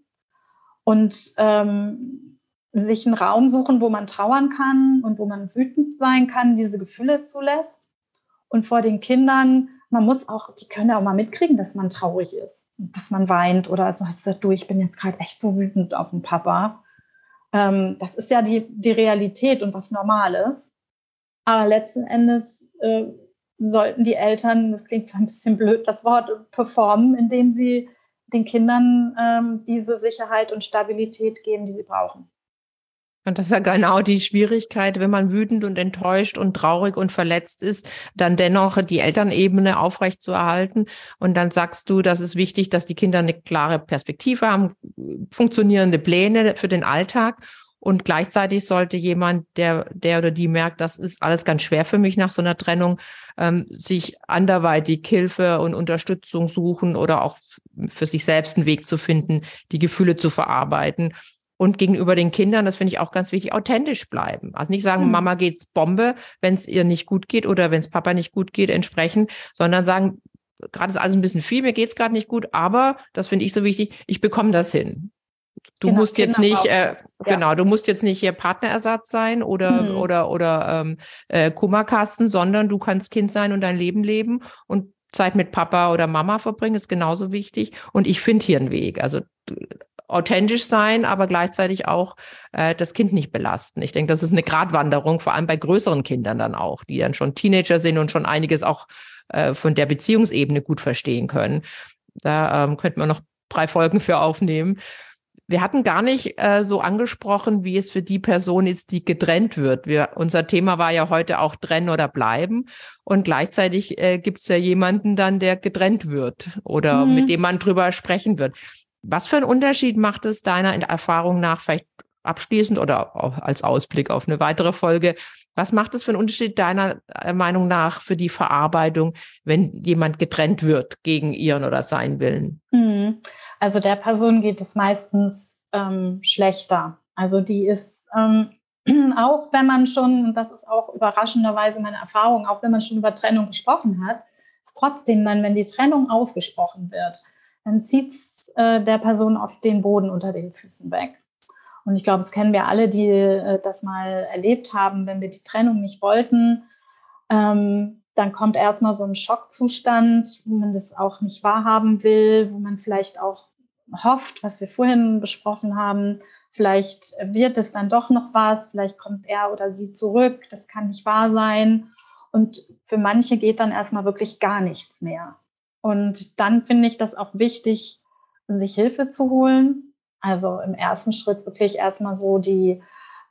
und ähm, sich einen Raum suchen, wo man trauern kann und wo man wütend sein kann, diese Gefühle zulässt. Und vor den Kindern, man muss auch, die können ja auch mal mitkriegen, dass man traurig ist, dass man weint oder also, du, ich bin jetzt gerade echt so wütend auf den Papa. Ähm, das ist ja die, die Realität und was Normales. Aber letzten Endes äh, sollten die Eltern, das klingt zwar ein bisschen blöd, das Wort performen, indem sie den Kindern ähm, diese Sicherheit und Stabilität geben, die sie brauchen. Und das ist ja genau die Schwierigkeit, wenn man wütend und enttäuscht und traurig und verletzt ist, dann dennoch die Elternebene aufrechtzuerhalten. Und dann sagst du, das ist wichtig, dass die Kinder eine klare Perspektive haben, funktionierende Pläne für den Alltag. Und gleichzeitig sollte jemand, der, der oder die merkt, das ist alles ganz schwer für mich nach so einer Trennung, ähm, sich anderweitig Hilfe und Unterstützung suchen oder auch für sich selbst einen Weg zu finden, die Gefühle zu verarbeiten. Und gegenüber den Kindern, das finde ich auch ganz wichtig, authentisch bleiben. Also nicht sagen, mhm. Mama geht's Bombe, wenn es ihr nicht gut geht oder wenn es Papa nicht gut geht, entsprechend, sondern sagen, gerade ist alles ein bisschen viel, mir geht's gerade nicht gut, aber das finde ich so wichtig, ich bekomme das hin. Du genau, musst jetzt nicht, äh, ja. genau, du musst jetzt nicht hier Partnerersatz sein oder mhm. oder oder ähm, äh, Kummerkasten, sondern du kannst Kind sein und dein Leben leben und Zeit mit Papa oder Mama verbringen ist genauso wichtig. Und ich finde hier einen Weg. Also authentisch sein, aber gleichzeitig auch äh, das Kind nicht belasten. Ich denke, das ist eine Gratwanderung, vor allem bei größeren Kindern dann auch, die dann schon Teenager sind und schon einiges auch äh, von der Beziehungsebene gut verstehen können. Da ähm, könnte man noch drei Folgen für aufnehmen. Wir hatten gar nicht äh, so angesprochen, wie es für die Person ist, die getrennt wird. Wir, unser Thema war ja heute auch trennen oder bleiben. Und gleichzeitig äh, gibt es ja jemanden dann, der getrennt wird oder mhm. mit dem man drüber sprechen wird. Was für einen Unterschied macht es deiner Erfahrung nach, vielleicht abschließend oder auch als Ausblick auf eine weitere Folge, was macht es für einen Unterschied deiner äh, Meinung nach für die Verarbeitung, wenn jemand getrennt wird gegen ihren oder seinen Willen? Mhm. Also der Person geht es meistens ähm, schlechter. Also die ist ähm, auch, wenn man schon, und das ist auch überraschenderweise meine Erfahrung, auch wenn man schon über Trennung gesprochen hat, ist trotzdem dann, wenn die Trennung ausgesprochen wird, dann zieht es äh, der Person auf den Boden unter den Füßen weg. Und ich glaube, es kennen wir alle, die äh, das mal erlebt haben, wenn wir die Trennung nicht wollten. Ähm, dann kommt erstmal so ein Schockzustand, wo man das auch nicht wahrhaben will, wo man vielleicht auch hofft, was wir vorhin besprochen haben, vielleicht wird es dann doch noch was, vielleicht kommt er oder sie zurück, das kann nicht wahr sein. Und für manche geht dann erstmal wirklich gar nichts mehr. Und dann finde ich das auch wichtig, sich Hilfe zu holen. Also im ersten Schritt wirklich erstmal so die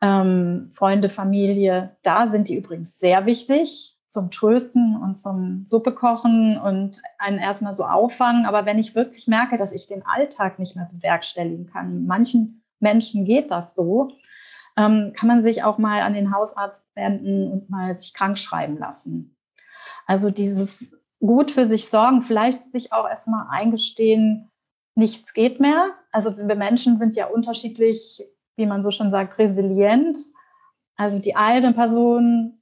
ähm, Freunde, Familie, da sind die übrigens sehr wichtig zum Trösten und zum Suppe kochen und einen erstmal so auffangen. Aber wenn ich wirklich merke, dass ich den Alltag nicht mehr bewerkstelligen kann, manchen Menschen geht das so, ähm, kann man sich auch mal an den Hausarzt wenden und mal sich krank schreiben lassen. Also dieses gut für sich sorgen, vielleicht sich auch erstmal eingestehen, nichts geht mehr. Also wir Menschen sind ja unterschiedlich, wie man so schon sagt, resilient. Also die eine Person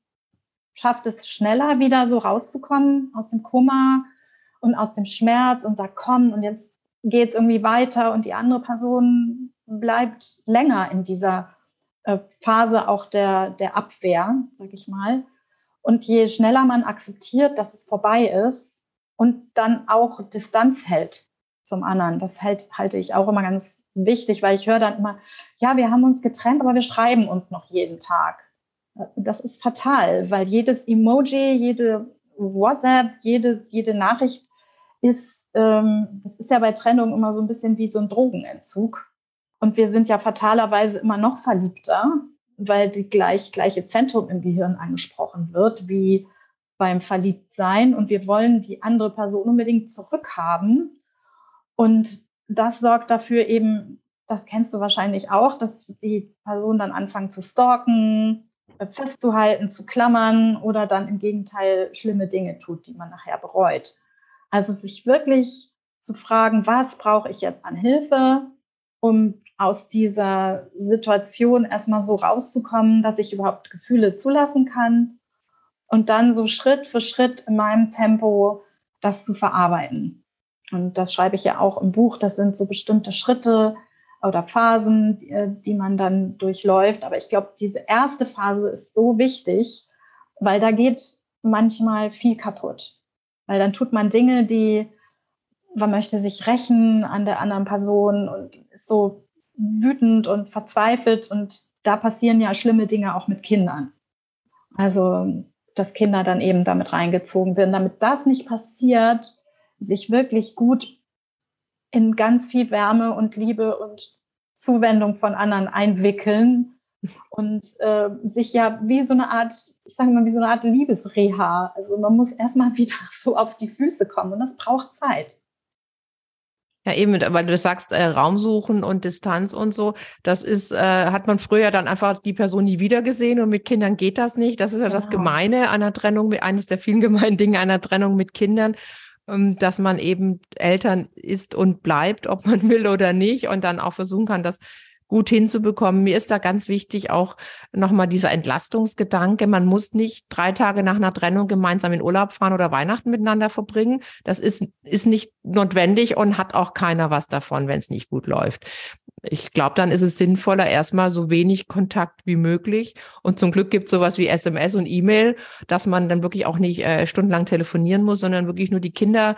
schafft es schneller wieder so rauszukommen aus dem Kummer und aus dem Schmerz und sagt, komm, und jetzt geht es irgendwie weiter. Und die andere Person bleibt länger in dieser äh, Phase auch der, der Abwehr, sag ich mal. Und je schneller man akzeptiert, dass es vorbei ist und dann auch Distanz hält zum anderen, das hält, halte ich auch immer ganz wichtig, weil ich höre dann immer, ja, wir haben uns getrennt, aber wir schreiben uns noch jeden Tag. Das ist fatal, weil jedes Emoji, jede WhatsApp, jedes, jede Nachricht ist, ähm, das ist ja bei Trennung immer so ein bisschen wie so ein Drogenentzug. Und wir sind ja fatalerweise immer noch verliebter weil die gleich, gleiche Zentrum im Gehirn angesprochen wird wie beim Verliebtsein. Und wir wollen die andere Person unbedingt zurückhaben. Und das sorgt dafür eben, das kennst du wahrscheinlich auch, dass die Person dann anfangen zu stalken, festzuhalten, zu klammern oder dann im Gegenteil schlimme Dinge tut, die man nachher bereut. Also sich wirklich zu fragen, was brauche ich jetzt an Hilfe, um aus dieser Situation erstmal so rauszukommen, dass ich überhaupt Gefühle zulassen kann und dann so Schritt für Schritt in meinem Tempo das zu verarbeiten. Und das schreibe ich ja auch im Buch. Das sind so bestimmte Schritte oder Phasen, die, die man dann durchläuft. Aber ich glaube, diese erste Phase ist so wichtig, weil da geht manchmal viel kaputt. Weil dann tut man Dinge, die man möchte sich rächen an der anderen Person und ist so wütend und verzweifelt und da passieren ja schlimme Dinge auch mit Kindern. Also, dass Kinder dann eben damit reingezogen werden. Damit das nicht passiert, sich wirklich gut in ganz viel Wärme und Liebe und Zuwendung von anderen einwickeln und äh, sich ja wie so eine Art, ich sage mal, wie so eine Art Liebesreha. Also man muss erstmal wieder so auf die Füße kommen und das braucht Zeit. Ja, eben, weil du sagst, äh, Raum suchen und Distanz und so, das ist, äh, hat man früher dann einfach die Person nie wieder gesehen und mit Kindern geht das nicht. Das ist ja genau. das Gemeine einer Trennung, eines der vielen gemeinen Dinge einer Trennung mit Kindern, dass man eben Eltern ist und bleibt, ob man will oder nicht und dann auch versuchen kann, das gut hinzubekommen. Mir ist da ganz wichtig auch nochmal dieser Entlastungsgedanke. Man muss nicht drei Tage nach einer Trennung gemeinsam in Urlaub fahren oder Weihnachten miteinander verbringen. Das ist, ist nicht notwendig und hat auch keiner was davon, wenn es nicht gut läuft. Ich glaube, dann ist es sinnvoller, erstmal so wenig Kontakt wie möglich. Und zum Glück gibt es sowas wie SMS und E-Mail, dass man dann wirklich auch nicht äh, stundenlang telefonieren muss, sondern wirklich nur die Kinder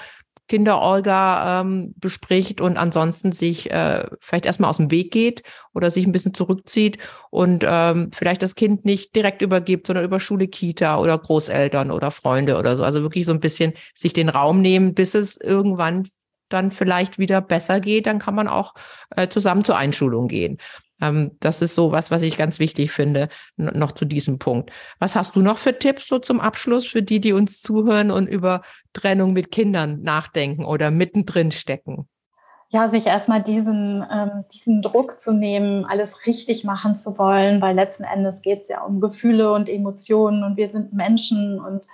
Kinderorga ähm, bespricht und ansonsten sich äh, vielleicht erstmal aus dem Weg geht oder sich ein bisschen zurückzieht und ähm, vielleicht das Kind nicht direkt übergibt, sondern über Schule, Kita oder Großeltern oder Freunde oder so. Also wirklich so ein bisschen sich den Raum nehmen, bis es irgendwann dann vielleicht wieder besser geht, dann kann man auch äh, zusammen zur Einschulung gehen. Ähm, das ist so was, was ich ganz wichtig finde, noch zu diesem Punkt. Was hast du noch für Tipps so zum Abschluss für die, die uns zuhören und über Trennung mit Kindern nachdenken oder mittendrin stecken? Ja, sich erstmal diesen, ähm, diesen Druck zu nehmen, alles richtig machen zu wollen, weil letzten Endes geht es ja um Gefühle und Emotionen und wir sind Menschen und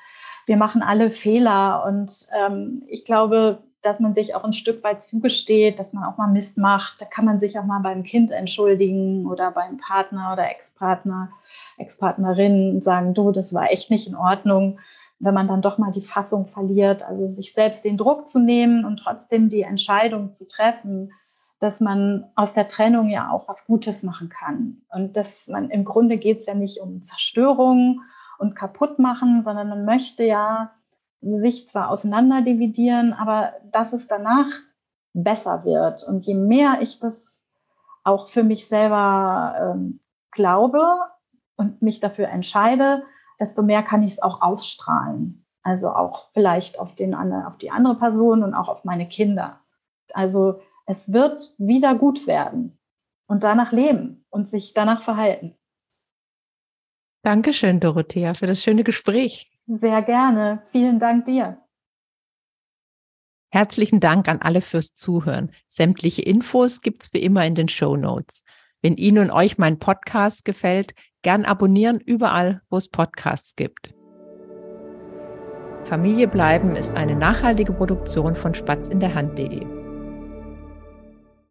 wir machen alle Fehler. Und ähm, ich glaube, dass man sich auch ein Stück weit zugesteht, dass man auch mal Mist macht. Da kann man sich auch mal beim Kind entschuldigen oder beim Partner oder Ex-Partner, Ex-Partnerin und sagen, du, das war echt nicht in Ordnung. Wenn man dann doch mal die Fassung verliert, also sich selbst den Druck zu nehmen und trotzdem die Entscheidung zu treffen, dass man aus der Trennung ja auch was Gutes machen kann. Und dass man im Grunde geht es ja nicht um Zerstörung und kaputt machen, sondern man möchte ja sich zwar auseinander dividieren, aber dass es danach besser wird. Und je mehr ich das auch für mich selber ähm, glaube und mich dafür entscheide, desto mehr kann ich es auch ausstrahlen. Also auch vielleicht auf, den, auf die andere Person und auch auf meine Kinder. Also es wird wieder gut werden und danach leben und sich danach verhalten. Dankeschön, Dorothea, für das schöne Gespräch. Sehr gerne. Vielen Dank dir. Herzlichen Dank an alle fürs Zuhören. Sämtliche Infos gibt's wie immer in den Show Notes. Wenn Ihnen und euch mein Podcast gefällt, gern abonnieren überall, wo es Podcasts gibt. Familie bleiben ist eine nachhaltige Produktion von Spatz in der Hand.de.